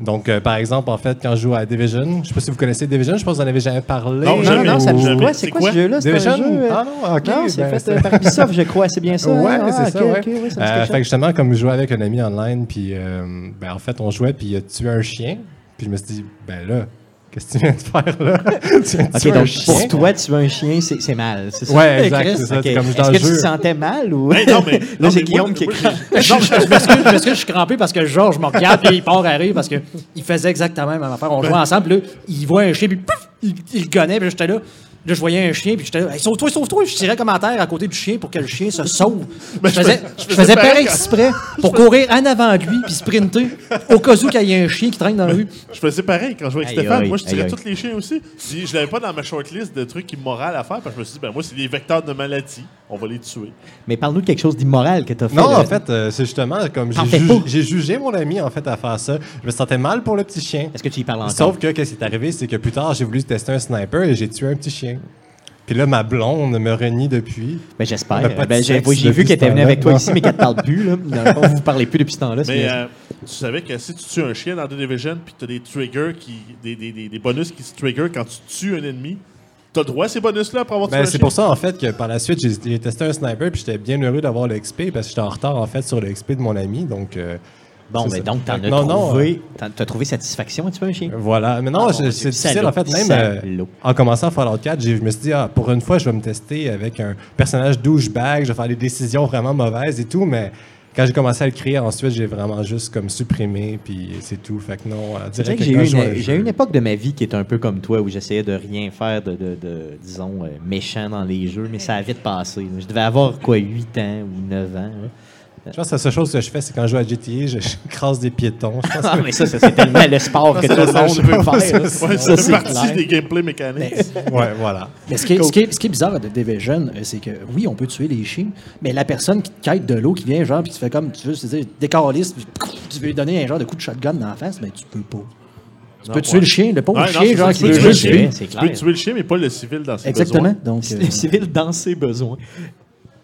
Donc, euh, par exemple, en fait, quand je joue à Division, je sais pas si vous connaissez Division, je pense que vous en avez jamais parlé. Non, Non, non, ça me dit quoi? C'est quoi, quoi? ce jeu-là? C'est un Division? jeu... euh, Ah non, ok. non, c'est ben, fait euh, par Ubisoft, je crois. C'est bien ça? Ouais, hein? c'est Ah, ça, ok, ouais. ok, ouais, ça Euh, fait que justement, comme je jouais avec un ami online, puis euh, ben, en fait, on jouait, puis il a tué un chien. Puis je me suis dit, ben là, qu'est-ce que tu viens de faire là? tu viens de OK, tuer un donc chien? pour toi, tu veux un chien, c'est c'est mal, c'est ça? Ouais, exact, Chris? c'est ça, OK. c'est comme Est-ce que tu te sentais mal ou... Hey, non, mais- Là, non, c'est mais Guillaume moi- qui moi, écrit. Non, je, je m'excuse, je m'excuse, je suis crampé parce que Georges me regarde et il part à rire parce qu'il faisait exactement la même affaire. On jouait ensemble, puis là, il voit un chien, puis pouf, il, il le gonnait, puis j'étais là. Là, je voyais un chien, puis j'étais là, hey, sauve-toi, sauve-toi. Je tirais comme à terre à côté du chien pour que le chien se sauve. je faisais, je faisais pareil exprès pour courir en avant de lui, puis sprinter, au cas où qu'il y ait un chien qui traîne dans la rue. Je faisais pareil quand je jouais avec Stéphane. moi, je tirais tous les chiens aussi. Si je l'avais pas dans ma shortlist de trucs immoraux à faire, parce que je me suis dit, ben moi, c'est des vecteurs de maladie. On va les tuer. Mais parle-nous de quelque chose d'immoral que tu as fait. Non, là. en fait, euh, c'est justement comme j'ai ju- jugé mon ami en fait à faire ça. Je me sentais mal pour le petit chien. Est-ce que tu y parles encore? Sauf que, qu'est-ce qui est arrivé, c'est que plus tard, j'ai voulu tester un sniper et j'ai tué un petit chien. Puis là, ma blonde me renie depuis. Ben, j'espère. Ben, j'ai vu qu'elle était venue avec toi ici, mais qu'elle te parle plus. Là. Dans le fond, vous ne parlez plus depuis ce temps-là. Mais euh, tu savais que si tu tues un chien dans The Division, puis tu as des triggers, qui, des, des, des, des bonus qui se trigger quand tu tues un ennemi, T'as le droit à ces bonus-là pour avoir Ben, tué un c'est pour ça, en fait, que par la suite, j'ai testé un sniper, puis j'étais bien heureux d'avoir le XP, parce que j'étais en retard, en fait, sur le XP de mon ami. Donc, euh, Bon, c'est ben donc, t'en as non, trouvé, t'as trouvé satisfaction un petit peu? Voilà. Mais non, Ah, c'est difficile, en fait. Même euh, en commençant Fallout 4, j'ai- je me suis dit, ah, pour une fois, je vais me tester avec un personnage douchebag, je vais faire des décisions vraiment mauvaises et tout, mais quand j'ai commencé à le créer, ensuite, j'ai vraiment juste comme supprimé, puis c'est tout. Fait que non, euh, direct que j'ai eu, à une, j'ai une époque de ma vie qui est un peu comme toi, où j'essayais de rien faire de, de- de, disons, euh, méchant dans les jeux, mais ça a vite passé. Je devais avoir, quoi, 8 ans ou 9 ans. là. Je pense que la seule chose que je fais, c'est quand je joue à GTA, je, je crase des piétons. Je pense Ah, mais ça, ça, c'est tellement le sport que tout le monde veut faire. là. Ouais, Ça, ça fait c'est partie clair. des gameplay mécaniques. que- ouais, voilà. Mais ce qui, est, ce qui est- ce qui est bizarre de Division, euh, c'est que oui, on peut tuer les chiens, mais la personne qui te quête de l'eau, qui vient, genre, puis tu fais comme, tu veux, c'est-à-dire, décaliste, puis tu veux lui donner un genre de coup de shotgun dans la face, mais tu peux pas. Tu peux tuer ouais. le chien, le pauvre Ouais, chien, genre, ça, qui tu peux veut tuer le juste Tu peux tuer le chien, mais pas le civil dans ses Exactement. besoins. Donc, C'est euh, le civil dans ses besoins.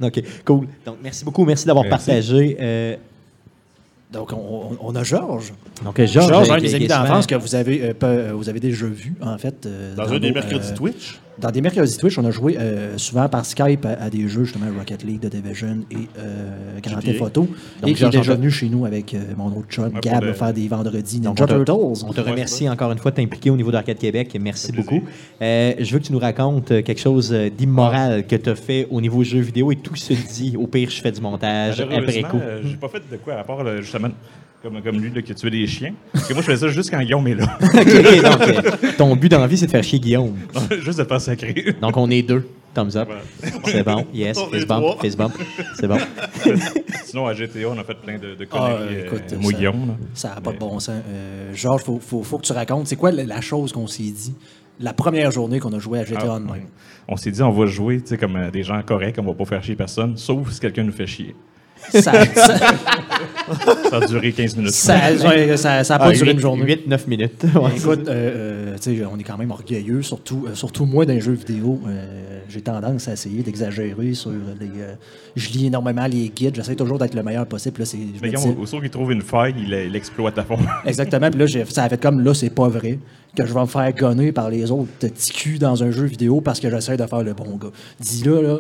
OK, cool. Donc, merci beaucoup. Merci d'avoir partagé. euh, donc on, on- a Georges. donc, Georges, Georges, euh, un des amis d'enfance que vous avez, euh, pas- euh, vous avez déjà vu, en fait. euh, Dans un des mercredis euh, Twitch. Dans des mercredis Twitch, on a joué euh, souvent par Skype à, à des jeux, justement, Rocket League, The Division et euh, Grand. Theft Photo. Donc, et qui est déjà on te- venu chez nous avec euh, mon autre chum, pour Gab, le- faire des vendredis Donc, Ninja on te- Turtles. On te remercie encore une fois de t'impliquer au niveau d'Arcade Québec. Merci beaucoup. Euh, je veux que tu nous racontes euh, quelque chose d'immoral que tu as fait au niveau jeux vidéo et tout se dit. Au pire, je fais du montage après coup. euh, j'ai pas fait de quoi à part justement comme, comme lui là, qui a tué des chiens. Parce que moi je faisais ça juste quand Guillaume est là. OK, donc, euh, ton but dans la vie, c'est de faire chier Guillaume. juste de faire sacré. Donc, on est deux. Thumbs up. C'est bon. Yes. On est Fist bump. trois. Fist bump. C'est bon. Sinon à GTA on a fait plein de, de Ah, conneries. euh, écoute, euh, moi ça- Guillaume. là. Ça n'a pas de bon sens. Euh, Georges, il faut, faut, faut que tu racontes. C'est quoi la, la chose qu'on s'est dit la première journée qu'on a joué à GTA Ah, Online? ouais. On s'est dit on va jouer tu sais, comme euh, des gens corrects, on va pas faire chier personne, sauf si quelqu'un nous fait chier. Ça ça- Ça a duré 15 minutes. ça- ouais, ça- ça a pas Ah, duré une journée. 8-9 minutes. Ouais. Écoute, euh, euh, on est quand même orgueilleux, surtout, euh, surtout moi dans les jeux vidéo. Euh, J'ai tendance à essayer d'exagérer sur les. euh, je lis énormément les guides, j'essaie toujours d'être le meilleur possible. Là, Mais Guillaume, au saut qu'il trouve une faille, il, il exploite à fond. Exactement. Puis là, ça a fait comme là, c'est pas vrai que je vais me faire gonner par les autres petits culs dans un jeu vidéo parce que j'essaie de faire le bon gars. Dis là, là.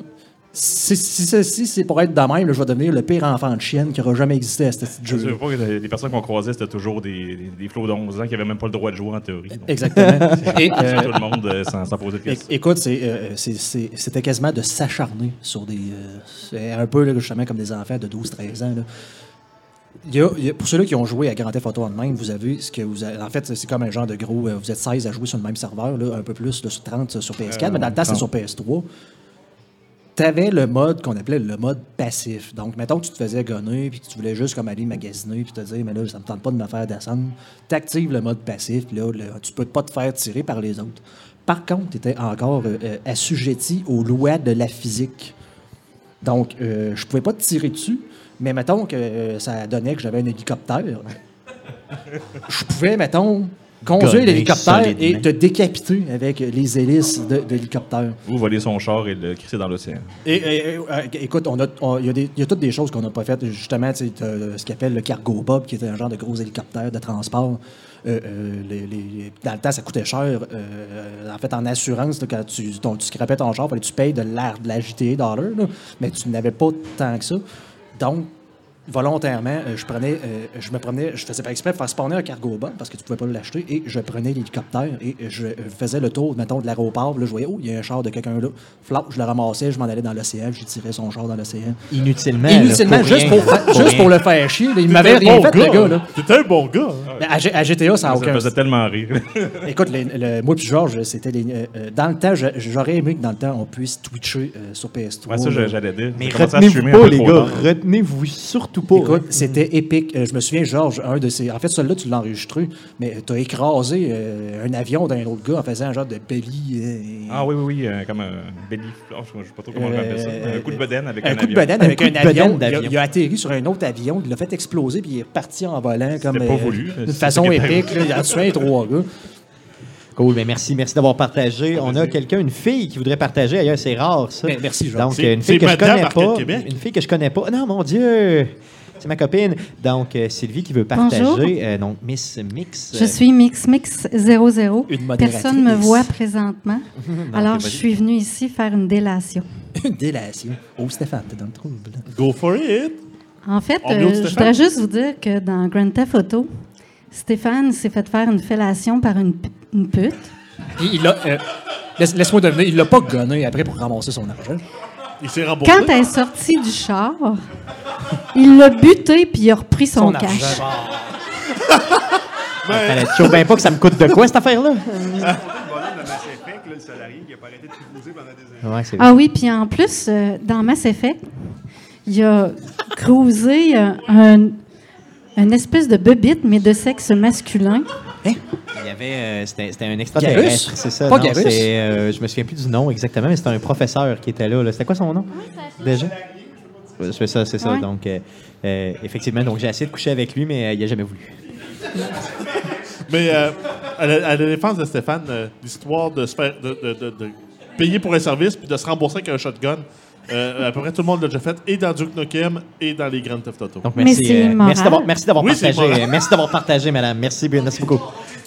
Si, si, si- si c'est pour être de même, là, je vais devenir le pire enfant de chienne qui aura jamais existé à ce petit Je jeu. sais pas que les personnes qu'on croisait, c'était toujours des, des, des flots d'11 ans qui avaient même pas le droit de jouer en théorie. Donc, Exactement. Et, euh, tout le monde euh, sans, sans poser de questions. Écoute, c'est, euh, c'était quasiment de s'acharner sur des. euh, c'est un peu là, justement comme des enfants de 12-13 ans. là. Il y a- il y a- pour ceux-là qui ont joué à Grand Theft Auto Online, vous avez ce que vous avez- En fait, c'est comme un genre de gros. euh, Vous êtes 16 à jouer sur le même serveur, là, un peu plus, là, sur 30 sur PS4, Euh, mais dans le temps, c'est sur PS3. Tu avais le mode qu'on appelait le mode passif. Donc, mettons que tu te faisais gonner puis que tu voulais juste comme aller magasiner puis te dire, mais là, ça me tente pas de me faire descendre. Tu actives le mode passif, puis là, le- tu peux pas te faire tirer par les autres. Par contre, tu étais encore euh, euh, assujetti aux lois de la physique. Donc, euh, je pouvais pas te tirer dessus, mais mettons que euh, ça donnait que j'avais un hélicoptère. je pouvais, mettons, conduire l'hélicoptère et te décapiter avec les hélices de, de l'hélicoptère. Ou voler son char et le crisser dans l'océan. Et, et- et, euh, écoute, on a- on- il y, il y a toutes des choses qu'on n'a pas faites. Justement, tu sais, t'as, ce qu'on appelle le cargo bob, qui était un genre de gros hélicoptère de transport. Euh, euh, les- les- dans le temps, ça coûtait cher. Euh, en fait, en assurance, là, quand tu, ton, tu scrapais ton char, fallait que tu payes de l'air de la JTA dollar, là, mais tu n'avais pas tant que ça. Donc, volontairement, euh, je prenais, euh, je me prenais, je faisais pas exprès de faire spawner un cargo bob parce que tu pouvais pas l'acheter et je prenais l'hélicoptère et je faisais le tour, mettons, de l'aéroport. Là, je voyais, oh, il y a un char de quelqu'un là. Flap, je le ramassais, je m'en allais dans l'océan, je tirais son char dans l'océan. Inutilement. là, Inutilement, pour juste, pour, juste pour le faire chier. là. Il m'avait rien bon fait, le gars. Là. T'es un bon gars. hein. Mais à, G- à GTA, ça n'a Ça aucun me faisait tellement rire. Écoute, les- le- moi puis Georges, c'était les- euh, dans le temps, j'aurais aimé que dans le temps, on puisse twitcher euh, sur PS3. Ouais, ça, j'allais dire. Mais retenez-vous pas, les gars. Retenez-vous surtout pas. Écoute, c'était épique. Euh, je me souviens, Georges, un de ces. En fait, celui-là, tu l'as enregistré, mais tu as écrasé euh, un avion d'un autre gars en faisant un genre de belly. euh, Ah oui, oui, oui, euh, comme un belly flash, je ne sais pas trop comment on appelle ça. Un coup de bedaine avec un un, coup de avion. bedaine avec Un un, coup de bedaine avion. Il a, d'avion. il a atterri sur un autre avion, il l'a fait exploser, puis il est parti en volant comme. pas voulu, c'est façon épique. là. il a tué un trois gars. Cool, mais merci, merci d'avoir partagé. On a quelqu'un, une fille qui voudrait partager. Ailleurs, c'est rare ça. Mais merci, Georges. Donc, une fille que je connais pas. Québec. Une fille que je connais pas. Non, mon Dieu. C'est ma copine. Donc, euh, Sylvie qui veut partager. euh, donc, Miss Mix. Je suis Mix Mix 00. Une modératrice. Personne ne me voit présentement. Alors, je suis venue ici faire une délation. Une délation. Oh, Stéphane, t'es dans le trouble. Go for it! En fait, euh, je voudrais juste vous dire que dans Grand Theft Auto, Stéphane s'est fait faire une fellation par une, p- une pute. Il, il a, euh, laisse- Laisse-moi deviner, il l'a pas gonné après pour ramasser son argent. Il s'est remboursé. Quand elle est sortie du char, il l'a buté puis il a repris son, Son cash. argent. Fallait toujours bien pas que ça me coûte de quoi, cette affaire-là? Le bonhomme de Mass Effect, là, le salarié qui a pas arrêté de cruiser pendant des années. Ouais, c'est Ah oui, puis en plus, euh, dans Mass Effect, il a cruisé euh, un, une espèce de bebite, mais de sexe masculin. Il y avait. euh, c'était, c'était un Garus? extraterrestre, c'est ça? Pas non, Garus? c'est, euh, je me souviens plus du nom exactement, mais c'était un professeur qui était là. là. C'était quoi son nom? Déjà? Ouais, C'est ça, c'est ça. Ouais. Donc, euh, euh, effectivement, donc j'ai essayé de coucher avec lui, mais euh, il n'a jamais voulu. Mais euh, à, la, à la défense de Stéphane, euh, l'histoire de, se faire- de, de- de- de payer pour un service puis de se rembourser avec un shotgun, euh, à peu près tout le monde l'a déjà fait, et dans Duke Nukem et dans les Grand Theft Auto. Donc, merci, euh, merci d'avoir, merci d'avoir Oui, c'est partagé. merci d'avoir partagé, madame. Merci, merci beaucoup.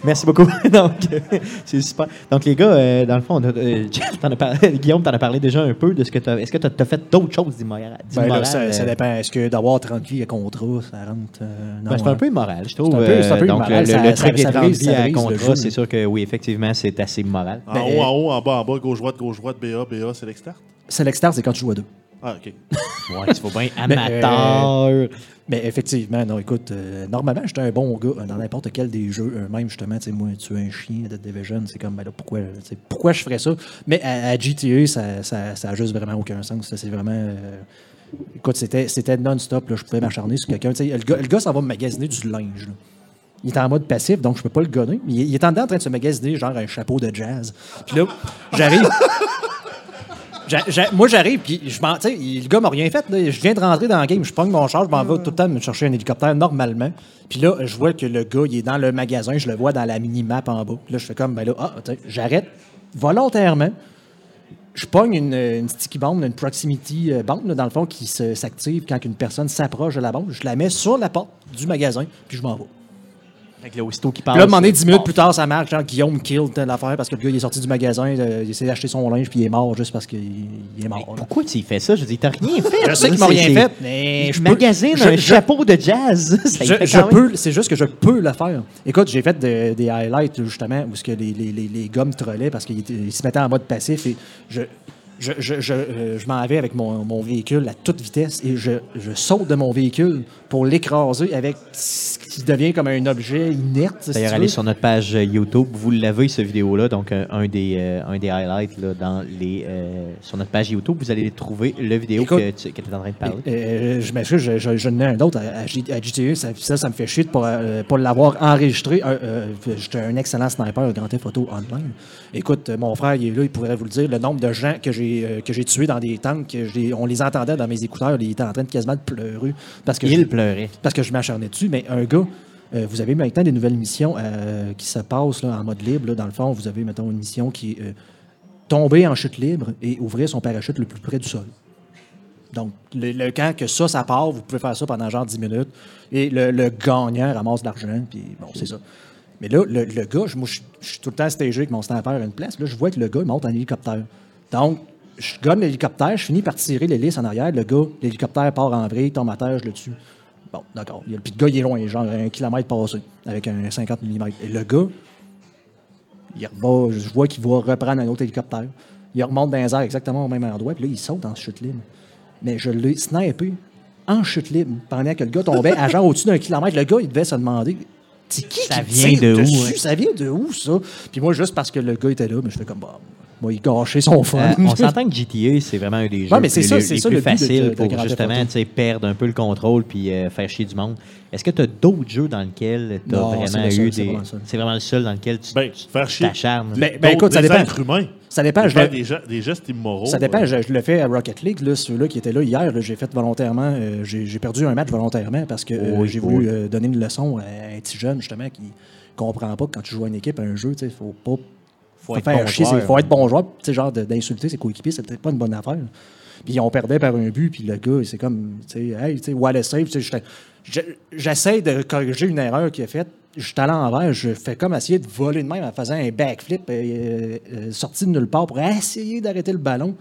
Merci beaucoup. Donc, c'est super. Donc, les gars, euh, dans le fond, on a- euh, t'en as parlé- Guillaume, t'en as parlé déjà un peu de ce que tu Est-ce que tu as, fait d'autres choses d'immoral? Ben là, ça, ça euh, dépend. Est-ce que d'avoir 30 vies à contrat, ça rentre. euh, non, Ben, c'est un peu immoral, je trouve. C'est un peu- Euh, donc, immoral. le, Ça- le ça- truc des ça 30 vies ça à contrat, c'est sûr que oui, effectivement, c'est assez immoral. En Ben, haut, en haut, en bas, en bas, gauche-droite, gauche-droite, BA, BA, c'est l'externe? C'est l'externe, c'est quand tu joues à deux. Ah, OK. Ouais, il faut bien Mais, amateur. Mais effectivement, non, écoute, euh, normalement, j'étais un bon gars euh, dans n'importe quel des jeux, euh, même justement, tu sais, moi, tuer un chien de Division, c'est comme, ben là, pourquoi, tu pourquoi je ferais ça? Mais à, à GTA, ça, ça, ça a juste vraiment aucun sens. C'est vraiment. euh, écoute, c'était, non-stop, je pouvais m'acharner sur quelqu'un. Tu Le gars, le ça va me magasiner du linge. Il est en mode passif, donc je peux pas le gonner. Il, est en train de se magasiner, genre un chapeau de jazz. Puis là, j'arrive. Moi, j'arrive, puis je m'en. Tu sais, le gars m'a rien fait. Là. Je viens de rentrer dans le game, je pogne mon char, je m'en vais tout le temps me chercher un hélicoptère normalement. Puis là, je vois que le gars, il est dans le magasin, je le vois dans la mini-map en bas. Puis là, je fais comme, ben là, ah, j'arrête volontairement. Je pogne une, une sticky bomb, une proximity euh, bomb, là, dans le fond, qui se- s'active quand une personne s'approche de la bombe. Je la mets sur la porte du magasin, puis je m'en vais. Avec le aussitôt qui parle. là, demandé 10 minutes plus tard, ça marque. Genre, Guillaume kill telle affaire parce que le gars, il est sorti du magasin, euh, il essaie d'acheter son linge, puis il est mort juste parce qu'il il est mort. Pourquoi tu y fais ça? Je dis, t'as rien fait. Je sais qu'il m'a rien fait, mais je peux- Magasine je- un je- chapeau de jazz. Peux, c'est juste que je peux le faire. Écoute, j'ai fait de- des highlights justement où ce que les, les, les, les gars me trollaient parce qu'ils se mettaient en mode passif et je, je, je, je, euh, je m'en vais avec mon, mon véhicule à toute vitesse et je, je saute de mon véhicule pour l'écraser avec ce qui devient comme un objet inerte. si D'ailleurs, tu allez sur notre page euh, YouTube. Vous l'avez, ce vidéo-là. Donc, euh, un, des, euh, un des highlights là, dans les, euh, sur notre page YouTube. Vous allez trouver le vidéo Écoute, que tu que étais en train de parler. Euh, je m'excuse, je, je, je n'ai un autre à, à GTA. Ça, ça, ça me fait chier de pas, pas l'avoir enregistré. J'étais un excellent sniper, un grand Theft photo online. Écoute, mon frère, il est là, il pourrait vous le dire. Le nombre de gens que j'ai que j'ai tués dans des tanks, on les entendait dans mes écouteurs. Il était en train de quasiment de pleurer. Parce que Il je- pleurait. parce que je m'acharnais dessus. Mais un gars, euh, vous avez maintenant des nouvelles missions euh, qui se passent en mode libre. Dans le fond, vous avez, mettons, une mission qui est euh, tomber en chute libre et ouvrir son parachute le plus près du sol. Donc, le, quand que ça, ça part, vous pouvez faire ça pendant genre 10 minutes. Et le, gagnant ramasse de l'argent, puis bon, c'est ça. Mais là, le, gars, je- moi, je suis tout le temps stagé avec mon sniper à une place. Là, je vois que le gars il monte en hélicoptère. Donc, je gagne l'hélicoptère, je finis par tirer l'hélice en arrière. Le gars, l'hélicoptère part en vrille, tombe à terre, je le tue. Bon, d'accord. Puis le gars, il est loin, genre un kilomètre passé, avec un 50 mm. Et le gars, il va, je vois qu'il va reprendre un autre hélicoptère. Il remonte dans les airs exactement au même endroit, puis là, il saute en chute libre. Mais je l'ai snipé en chute libre pendant que le gars tombait à genre au-dessus d'un kilomètre. Le gars, il devait se demander c'est qui Ça qui vient de où, dessus? hein? Ça vient de où, ça? Puis moi, juste parce que le gars était là, mais je fais comme, bah, moi, il gâchait son fun. Euh, on s'entend que GTA, c'est vraiment un des jeux Ouais, mais c'est les, ça, les- c'est les ça plus le but de- faciles de- de pour justement Auto. tu sais, perdre un peu le contrôle puis euh, faire chier du monde. Est-ce que tu as d'autres jeux dans lesquels tu as Non, vraiment eu c'est des. C'est vraiment le seul dans lequel tu Ben, tu faire chier. t'acharnes? Ben- ben, d'autres- écoute, ça des dépend. êtres humains. Ça dépend, je des, ge- des gestes immoraux. Ça dépend, euh, je, je le fais à Rocket League, là, ceux-là qui étaient là hier, j'ai fait volontairement, euh, j'ai perdu un match volontairement parce que euh, Oui, j'ai oui. voulu euh, donner une leçon à un petit jeune, justement, qui comprend pas que quand tu joues à une équipe, à un jeu, il faut pas Faut Faut être faire bon chier, joueur. il faut être bon joueur. Tu sais, genre d'insulter ses coéquipiers, c'est peut-être pas une bonne affaire. Puis on perdait par un but, puis le gars, c'est comme, tu sais, hey, tu sais, Wallace save, tu sais, j'étais- je- j'essaie de corriger une erreur qu'il a faite. Je suis allé en l'envers, je fais comme essayer de voler de même en faisant un backflip euh, euh, sorti de nulle part pour essayer d'arrêter le ballon.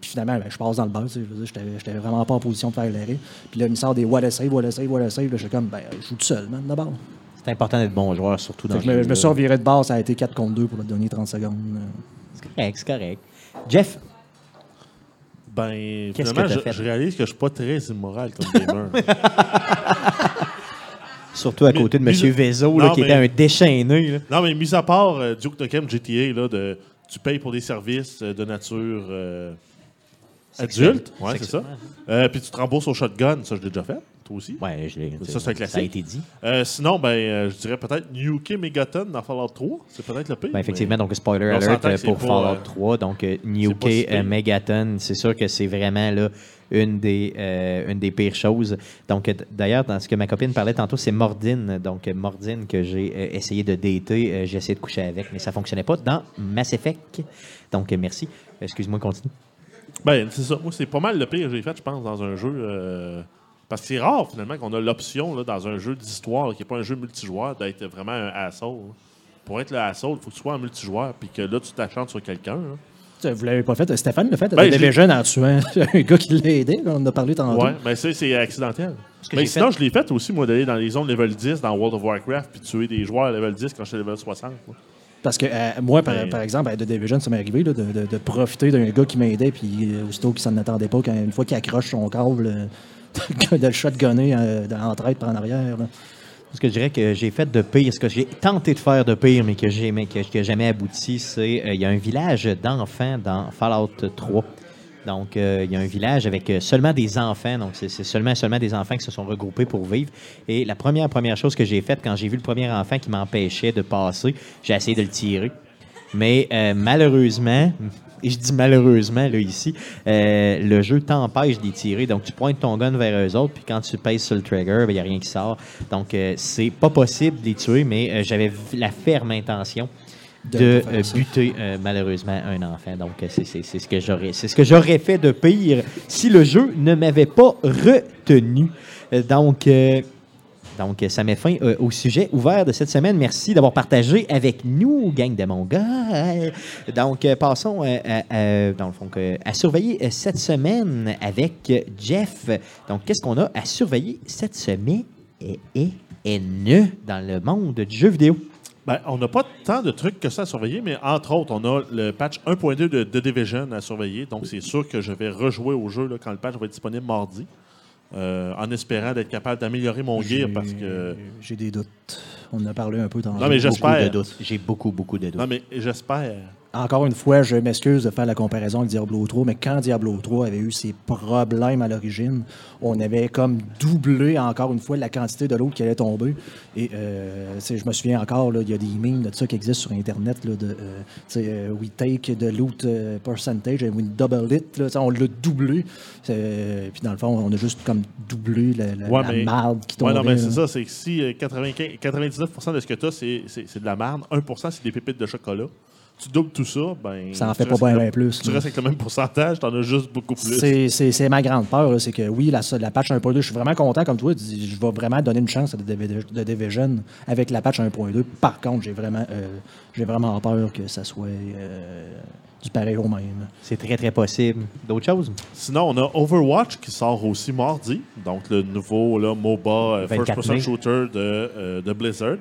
Puis finalement, ben, je passe dans le bas, je veux dire, j'étais j'étais vraiment pas en position de faire l'arrêt. Puis là, il me sort des Wallace save, Wallace save, Wallace save. Là, j'étais comme, ben, je joue tout seul, man, d'abord. C'est important d'être bon joueur, surtout dans Fait que je, me- suis reviré de base, ça a été 4 contre 2 pour le dernier 30 secondes. C'est correct, c'est correct. Jeff, Ben, Qu'est-ce finalement, que je, fait? je réalise que je suis pas très immoral comme gamer. surtout à Mais- côté de M. Vezo, là, qui mais- était un déchaîné. là. non, mais mis à part euh, Duke Nukem GTA, là, de, tu payes pour des services euh, de nature euh. Adulte? Ouais, c'est ça. Euh, Puis tu te rembourses au shotgun. Ça, je l'ai déjà fait. Toi aussi. Ouais, je l'ai. Ça, c'est un classique. Ça a été dit. Euh, sinon, ben, euh, je dirais peut-être Nuke Megaton dans Fallout 3. C'est peut-être le pire. Ben, effectivement, mais- donc spoiler on alert euh, pour pas, Fallout euh, 3. Donc, si Nuke euh, Megaton, c'est sûr que c'est vraiment là, une, des, euh, une des pires choses. Donc, d'ailleurs, dans ce que ma copine parlait tantôt, c'est Mordine. Donc, Mordine que j'ai euh, essayé de dater. Euh, j'ai essayé de coucher avec, mais ça ne fonctionnait pas dans Mass Effect. Donc, merci. Excuse-moi, continue. Ben, c'est ça. Moi, c'est pas mal le pire que j'ai fait, je pense, dans un jeu. euh, Parce que c'est rare, finalement, qu'on a l'option, là, dans un jeu d'histoire qui n'est pas un jeu multijoueur, d'être vraiment un asshole. là. Pour être le asshole, il faut que tu sois en multijoueur, puis que là, tu t'achantes sur quelqu'un. Tu- Vous l'avez pas fait. Stéphane l'a fait. Ben, Ben, l'ai- jeune en tuant un gars qui l'a aidé. on en a parlé tantôt. Ouais, mais ça, c'est accidentel. Mais sinon, fait- je l'ai fait aussi, moi, d'aller dans les zones level 10 dans World of Warcraft, puis tuer des joueurs level 10 quand j'étais level 60. moi. Parce que euh, moi, par, Ben- par exemple, à The Division, ça m'est arrivé là, de, de- de profiter d'un gars qui m'aidait, puis euh, aussitôt qu'il s'en attendait pas, quand, une fois qu'il accroche son câble, euh, de le shotgunner euh, en traite par en arrière. là. Ce que je dirais que j'ai fait de pire, ce que j'ai tenté de faire de pire, mais que j'ai mais que, jamais abouti, c'est il y a un village d'enfants dans Fallout 3. Donc, euh, il y a un village avec euh, seulement des enfants. Donc, c'est seulement, seulement des enfants qui se sont regroupés pour vivre. Et la première, première chose que j'ai faite quand j'ai vu le premier enfant qui m'empêchait de passer, j'ai essayé de le tirer. Mais euh, malheureusement, et je dis malheureusement là, ici, le jeu t'empêche d'y tirer. Donc, tu pointes ton gun vers eux autres, puis quand tu pèses sur le trigger, il n'y a rien qui sort. Donc, euh, c'est pas possible de les tuer, mais j'avais la ferme intention De- euh, buter euh, malheureusement un enfant. Donc, euh, c'est- ce que j'aurais c'est ce que j'aurais fait de pire si le jeu ne m'avait pas retenu. Donc, euh, donc, ça met fin au sujet ouvert de cette semaine. Merci d'avoir partagé avec nous, gang de Mongols. Donc, euh, passons à, à- dans le fond, à surveiller cette semaine avec Jeff. Donc, qu'est-ce qu'on a à surveiller cette semaine et, et, et ne dans le monde du jeu vidéo? Ben, on n'a pas tant de trucs que ça à surveiller, mais entre autres, on a le patch 1.2 de The Division à surveiller. Donc, c'est sûr que je vais rejouer au jeu là, quand le patch va être disponible mardi, euh, en espérant d'être capable d'améliorer mon gear parce que. J'ai des doutes. On en a parlé un peu tantôt. Non, mais j'espère. Beaucoup de doutes. J'ai beaucoup, beaucoup de doutes. Non, mais j'espère. Encore une fois, je m'excuse de faire la comparaison avec Diablo 3, mais quand Diablo 3 avait eu ses problèmes à l'origine, on avait comme doublé encore une fois la quantité de l'eau qui allait tomber. Et euh, je me souviens encore, il y a des memes de ça qui existent sur Internet, là, de euh, euh, we take the loot percentage and we double it. là, on l'a doublé. Puis dans le fond, on a juste comme doublé la, la, Ouais, la mais- marde qui Ouais, tombait. non, mais c'est ça. C'est que si euh, 95 99% de ce que tu as, c'est de la merde, 1% c'est des pépites de chocolat. Tu doubles tout ça, ben. Ça en tu fait pas restes bien, le- plus, Tu là. restes avec le même pourcentage, t'en as juste beaucoup plus. C'est- ma grande peur, c'est que oui, la, la patch 1.2, je suis vraiment content comme toi, je vais vraiment donner une chance à The Divi- The Division avec la patch 1.2. Par contre, j'ai vraiment, euh, j'ai vraiment peur que ça soit euh, du pareil au même. C'est très, très possible. D'autres choses? Sinon, on a Overwatch qui sort aussi mardi. Donc, le nouveau là, MOBA euh, 24 First-Person mai. Shooter de, euh, de Blizzard.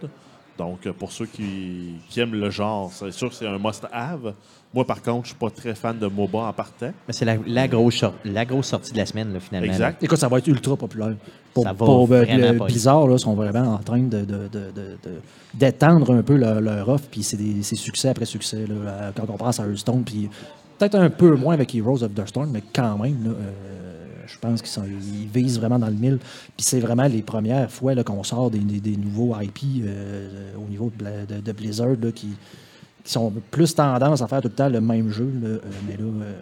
Donc, euh, pour ceux qui, qui aiment le genre, c'est sûr que c'est un must-have. Moi, par contre, je suis pas très fan de MOBA en partant. Mais C'est la, la grosse, sor- la grosse sortie de la semaine, là, finalement. Exact. Écoute, ça va être ultra populaire. Pour, Ça va pour, euh, le pas Blizzard, là, sont vraiment en train de, de- de- de- de- d'étendre un peu leur, leur offre, puis c'est, des- succès après succès. là, euh, quand on pense à Hearthstone, puis peut-être un peu moins avec Heroes of the Storm, mais quand même, là, euh, je pense qu'ils visent vraiment dans le mille. Puis c'est vraiment les premières fois qu'on sort des, nouveaux IP euh, au niveau de Blizzard là, qui, qui sont plus tendance à faire tout le temps le même jeu. là, euh, mais là, euh,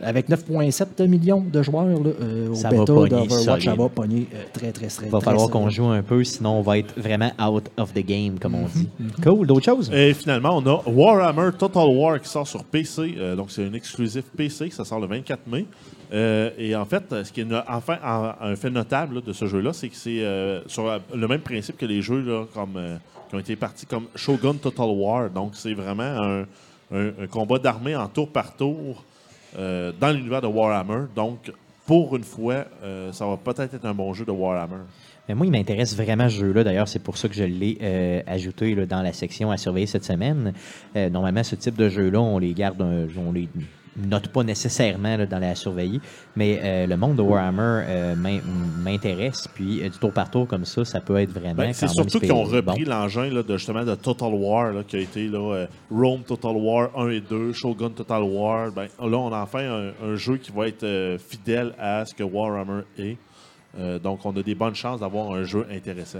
Avec 9,7 millions de joueurs là, euh, au Ça va bêta d'Overwatch, ça va pogner euh, très, très, très Il va très falloir qu'on joue un peu, sinon on va être vraiment out of the game, comme on dit. Mm-hmm. Cool, d'autres choses? Et finalement, on a Warhammer Total War qui sort sur PC. Euh, donc, c'est un exclusif PC. Ça sort le 24 mai. Euh, et en fait, ce qui est enfin un, un fait notable là, de ce jeu-là, c'est que c'est euh, sur euh, le même principe que les jeux là, comme, euh, qui ont été partis comme Shogun Total War. Donc, c'est vraiment un, un- un combat d'armée en tour par tour euh, dans l'univers de Warhammer. Donc, pour une fois, euh, ça va peut-être être un bon jeu de Warhammer. Mais moi, il m'intéresse vraiment ce jeu-là. D'ailleurs, c'est pour ça que je l'ai euh, ajouté dans la section à surveiller cette semaine. Normalement, ce type de jeu-là, on les garde, un- on note pas nécessairement là, dans la surveiller, mais euh, le monde de Warhammer euh, m'in- m'intéresse. Puis euh, du tour par tour comme ça, ça peut être vraiment. Ben, c'est surtout qu'ils ont repris bon. l'engin de, justement de Total War, là, qui a été là, Rome Total War 1 et 2, Shogun Total War. Ben, là, on a enfin un, un jeu qui va être fidèle à ce que Warhammer est. Donc, on a des bonnes chances d'avoir un jeu intéressant.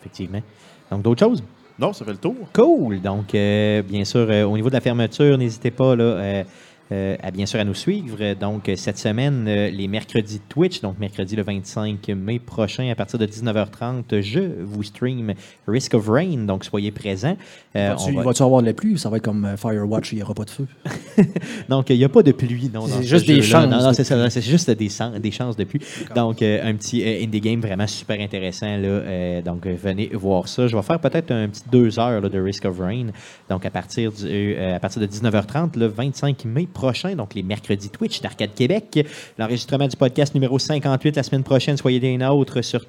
Effectivement. Donc, d'autres choses? Non, ça fait le tour. Cool. Donc, bien sûr, au niveau de la fermeture, n'hésitez pas là, euh, à bien sûr à nous suivre. Donc, cette semaine, euh, les mercredis Twitch, donc mercredi le 25 mai prochain, à partir de 19h30, je vous stream Risk of Rain. Donc, soyez présents. Euh, Vas-tu on va- vas-tu avoir de la pluie? Ça va être comme euh, Firewatch, il n'y aura pas de feu? Donc, il n'y a pas de pluie. Non, C'est ce juste des chances Non, non, de c'est ça. juste des, chan- des chances de pluie. Donc, un petit indie game vraiment super intéressant. Là, donc, venez voir ça. Je vais faire peut-être un petit deux heures là, de Risk of Rain. Donc, à partir, du, à partir de 19h30, le 25 mai prochain, donc les mercredis Twitch d'Arcade Québec. L'enregistrement du podcast numéro 58 la semaine prochaine. Soyez des nôtres sur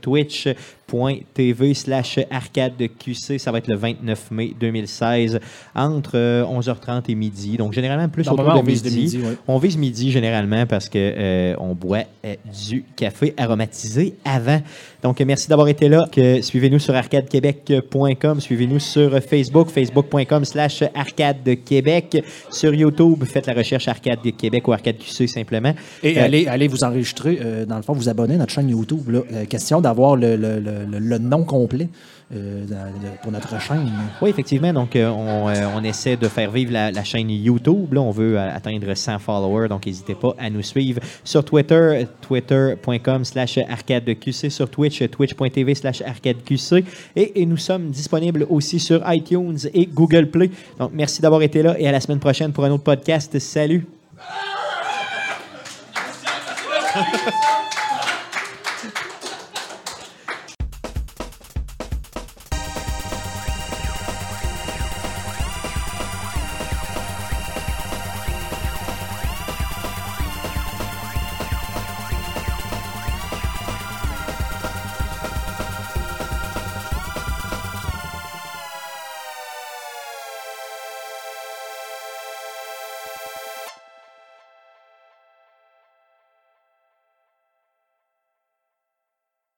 twitch.tv slash arcade QC. Ça va être le 29 mai 2016 entre euh, 11h30 et midi. Donc, généralement, plus autour de on vise de midi. On vise midi généralement parce que euh, on boit euh, du café aromatisé avant. Donc, euh, merci d'avoir été là. Suivez-nous sur arcadequebec.com. Suivez-nous sur Facebook, facebook.com slash arcade de Québec. Sur YouTube, faites la recherche Arcade de Québec ou Arcade QC simplement. Et Euh, allez, allez vous enregistrer, euh, dans le fond, vous abonner à notre chaîne YouTube. Là. Euh, question d'avoir le, le- le- le- le nom complet euh, pour notre chaîne. Oui, effectivement. Donc, euh, on, euh, on essaie de faire vivre la, la chaîne YouTube. Là, on veut euh, atteindre 100 followers. Donc, n'hésitez pas à nous suivre sur Twitter, twitter.com slash arcadeqc, sur Twitch, twitch.tv slash arcadeqc. Et, et nous sommes disponibles aussi sur iTunes et Google Play. Donc, merci d'avoir été là et à la semaine prochaine pour un autre podcast. Salut!